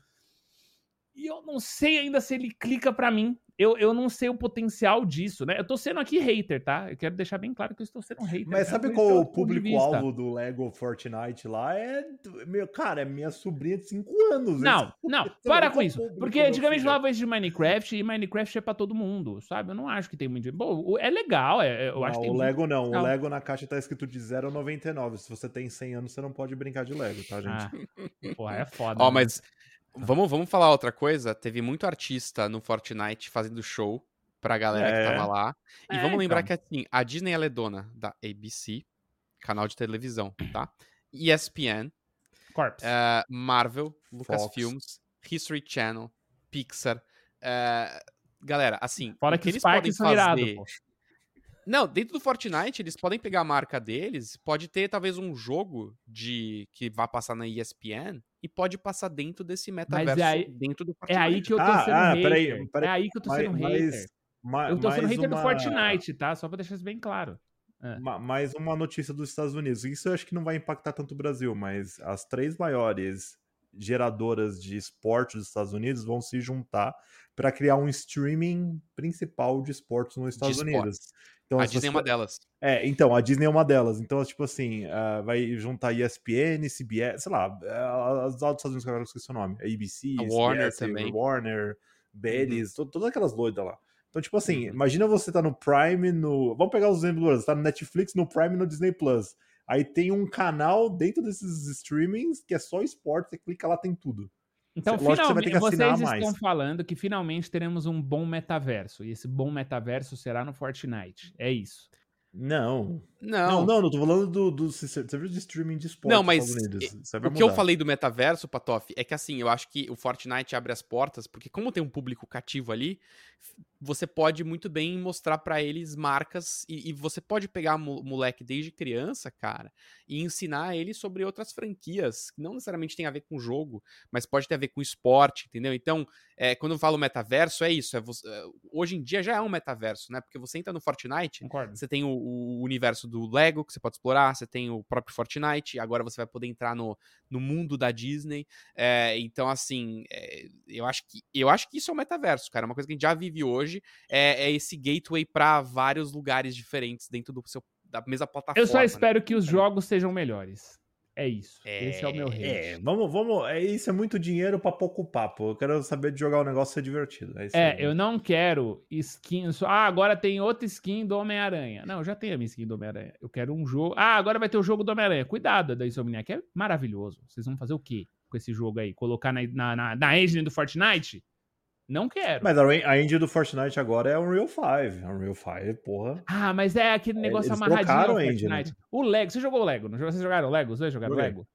[SPEAKER 3] E eu não sei ainda se ele clica pra mim. Eu, eu não sei o potencial disso, né? Eu tô sendo aqui hater, tá? Eu quero deixar bem claro que eu estou sendo um hater.
[SPEAKER 2] Mas
[SPEAKER 3] tá?
[SPEAKER 2] sabe qual o
[SPEAKER 3] eu-
[SPEAKER 2] público-alvo do Lego Fortnite lá? É. Meu, cara, é minha sobrinha de 5 anos.
[SPEAKER 3] Não,
[SPEAKER 2] Esse-
[SPEAKER 3] não,
[SPEAKER 2] esse
[SPEAKER 3] para
[SPEAKER 2] é
[SPEAKER 3] com isso. Porque antigamente falava isso de Minecraft e Minecraft é pra todo mundo, sabe? Eu não acho que tem muito. Bom, é legal, é, eu acho
[SPEAKER 2] Não,
[SPEAKER 3] que tem
[SPEAKER 2] o
[SPEAKER 3] muito
[SPEAKER 2] Lego não. O. Lego na caixa tá escrito de 0,99. Se você tem 100 anos, você não pode brincar de Lego, tá, gente?
[SPEAKER 3] Ah, porra, é foda.
[SPEAKER 1] Ó,
[SPEAKER 3] né?
[SPEAKER 1] mas vamos, vamos falar outra coisa. Teve muito artista no Fortnite fazendo show pra galera
[SPEAKER 2] É.
[SPEAKER 1] que tava lá. E
[SPEAKER 3] É,
[SPEAKER 1] vamos lembrar
[SPEAKER 3] então.
[SPEAKER 1] que assim, a Disney ela é dona da ABC, canal de televisão, tá? ESPN,
[SPEAKER 3] Corpse.
[SPEAKER 1] eh, Marvel. Lucasfilms, History Channel, Pixar. eh, galera, assim,
[SPEAKER 3] Fora
[SPEAKER 1] o
[SPEAKER 3] que
[SPEAKER 1] que eles podem fazer...
[SPEAKER 3] pô.
[SPEAKER 1] Não, dentro do Fortnite, eles podem pegar a marca deles, pode ter talvez um jogo de que vá passar na ESPN e pode passar dentro desse metaverso
[SPEAKER 3] aí-
[SPEAKER 1] dentro do
[SPEAKER 3] É
[SPEAKER 1] Fortnite.
[SPEAKER 3] aí que eu tô
[SPEAKER 2] Ah,
[SPEAKER 3] sendo
[SPEAKER 2] ah,
[SPEAKER 3] hater.
[SPEAKER 2] peraí, peraí.
[SPEAKER 3] É aí que eu tô
[SPEAKER 2] Mas-
[SPEAKER 3] sendo hater.
[SPEAKER 2] ma-
[SPEAKER 3] Eu tô sendo
[SPEAKER 2] mais
[SPEAKER 3] hater do
[SPEAKER 2] uma-
[SPEAKER 3] Fortnite, tá? Só pra deixar isso bem claro.
[SPEAKER 2] Ma- Mais uma notícia dos Estados Unidos. Isso eu acho que não vai impactar tanto o Brasil, mas as três maiores geradoras de esporte dos Estados Unidos vão se juntar para criar um streaming principal de esportes nos Estados
[SPEAKER 1] esportes.
[SPEAKER 2] Unidos. Então,
[SPEAKER 1] a Disney é uma delas.
[SPEAKER 2] É, então, a Disney é uma delas. Então, tipo assim, ah, vai juntar ESPN, CBS, sei lá, ah, as dos Estados Unidos que agora eu esqueci o nome. ABC,
[SPEAKER 1] A Warner
[SPEAKER 2] CBS,
[SPEAKER 1] também.
[SPEAKER 2] Warner, Bellis, to- todas aquelas doidas lá. Então, tipo assim,
[SPEAKER 1] Uhum.
[SPEAKER 2] imagina você tá no Prime, no. Vamos pegar os exemplos, você tá no Netflix, no Prime e no Disney Plus. Aí tem um canal dentro desses streamings que é só esporte, você clica lá, tem tudo.
[SPEAKER 3] Então,
[SPEAKER 2] Lógico você
[SPEAKER 3] finalmente,
[SPEAKER 2] assinar
[SPEAKER 3] vocês
[SPEAKER 2] mais.
[SPEAKER 3] estão falando que finalmente teremos um bom metaverso. E esse bom metaverso será no Fortnite. É isso.
[SPEAKER 2] Não.
[SPEAKER 1] Não,
[SPEAKER 2] Não, não, não, tô falando do, do serviço de streaming de esporte
[SPEAKER 1] Não, mas.
[SPEAKER 2] Isso
[SPEAKER 1] O que eu falei do metaverso, Patoff, é que assim, eu acho que o Fortnite abre as portas, porque como tem um público cativo ali, você pode muito bem mostrar pra eles marcas e, e você pode pegar o moleque desde criança, cara, e ensinar ele sobre outras franquias, que não necessariamente tem a ver com o jogo, mas pode ter a ver com esporte, entendeu? Então, é, quando eu falo metaverso, é isso. é você- é, hoje em dia já é um metaverso, né? Porque você entra no Fortnite,
[SPEAKER 3] Concordo.
[SPEAKER 1] você tem o, o universo do Lego que você pode explorar, você tem o próprio Fortnite, agora você vai poder entrar no, no mundo da Disney. é, então, assim, é, eu, acho que, eu acho que isso é o metaverso, cara. É uma coisa que a gente já vive hoje. É, é esse gateway pra vários lugares diferentes dentro do seu, da mesma plataforma.
[SPEAKER 3] Eu só
[SPEAKER 1] né?
[SPEAKER 3] espero que os jogos sejam melhores. É isso. Esse é o meu hate.
[SPEAKER 2] É, vamos, vamos. É, isso é muito dinheiro pra pouco papo. Eu quero saber de jogar o negócio ser divertido. É,
[SPEAKER 3] É, eu não quero skin. Ah, agora tem outra skin do Homem-Aranha. Não, eu já tenho a minha skin do Homem-Aranha. Eu quero um jogo. Ah, agora vai ter o jogo do Homem-Aranha. Cuidado da Insomniac, é maravilhoso. Vocês vão fazer o quê com esse jogo aí? Colocar na, na, na, na engine do Fortnite? Não quero.
[SPEAKER 2] Mas a, engine do Fortnite agora é Unreal 5. Unreal 5, porra.
[SPEAKER 3] Ah, mas é aquele negócio
[SPEAKER 2] eles
[SPEAKER 3] amarradinho
[SPEAKER 2] trocaram a engine,
[SPEAKER 3] Fortnite. O Lego, você jogou o Lego? Vocês jogaram o Lego? Os dois jogaram
[SPEAKER 2] Joguei.
[SPEAKER 3] Lego?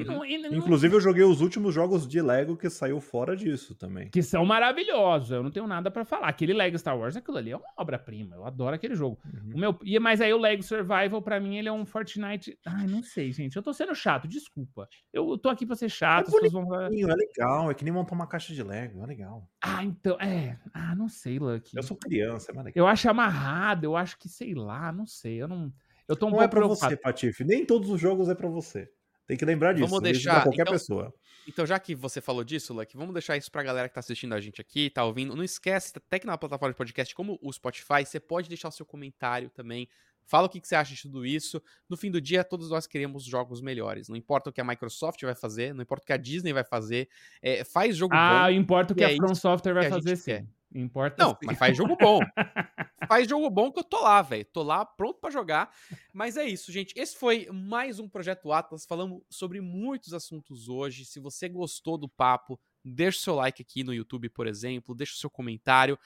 [SPEAKER 3] E não- e não-
[SPEAKER 2] Inclusive, eu joguei os últimos jogos de Lego que saiu fora disso também.
[SPEAKER 3] que são maravilhosos. Eu não tenho nada pra falar. Aquele Lego Star Wars, aquilo ali é uma obra-prima. Eu adoro aquele jogo.
[SPEAKER 2] Uhum.
[SPEAKER 3] O meu, e, mas aí o Lego Survival, pra mim, ele é um Fortnite. Ai, não sei, gente. Eu tô sendo chato, desculpa. Eu tô aqui pra ser chato.
[SPEAKER 2] É
[SPEAKER 3] vão
[SPEAKER 2] É legal, é que nem montar uma caixa de Lego, é legal.
[SPEAKER 3] Ah, então. É. Ah, não sei, Lucky.
[SPEAKER 2] Eu sou criança, é legal.
[SPEAKER 3] Eu acho amarrado, eu acho que, sei lá, não sei. Eu não. Eu tô um
[SPEAKER 2] Não é pra
[SPEAKER 3] preocupado.
[SPEAKER 2] você, Patife. Nem todos os jogos é pra você. Tem que lembrar disso.
[SPEAKER 1] Vamos deixar-
[SPEAKER 2] pra qualquer
[SPEAKER 1] então-
[SPEAKER 2] pessoa.
[SPEAKER 1] Então, já que você falou disso, Lucky, vamos deixar isso pra galera que tá assistindo a gente aqui, tá ouvindo. Não esquece, até que na plataforma de podcast, como o Spotify, você pode deixar o seu comentário também. Fala o que, que você acha de tudo isso. No fim do dia, todos nós queremos jogos melhores. Não importa o que a Microsoft vai fazer, não importa o que a Disney vai fazer. é, faz jogo
[SPEAKER 3] Ah,
[SPEAKER 1] bom.
[SPEAKER 3] importa o que a
[SPEAKER 1] é
[SPEAKER 3] From Software vai
[SPEAKER 1] que
[SPEAKER 3] fazer sim.
[SPEAKER 1] quer.
[SPEAKER 3] Importa
[SPEAKER 1] Não,
[SPEAKER 3] sim.
[SPEAKER 1] mas faz jogo bom. faz jogo bom que eu tô lá, velho. Tô lá pronto pra jogar. Mas é isso, gente. Esse foi mais um Projeto Atlas. Falamos sobre muitos assuntos hoje. Se você gostou do papo, deixa o seu like aqui no YouTube, por exemplo. Deixa o seu comentário.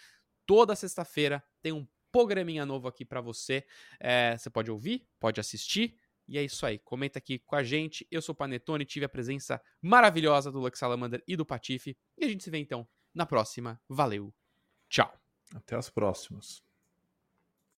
[SPEAKER 1] Toda sexta-feira tem um programinha novo aqui pra você. É, você pode ouvir, pode assistir. E é isso aí. Comenta aqui com a gente. Eu sou o Panetone, tive a presença maravilhosa do Lux Salamander e do Patife. E a gente se vê então na próxima. Valeu. Tchau.
[SPEAKER 2] Até as próximas.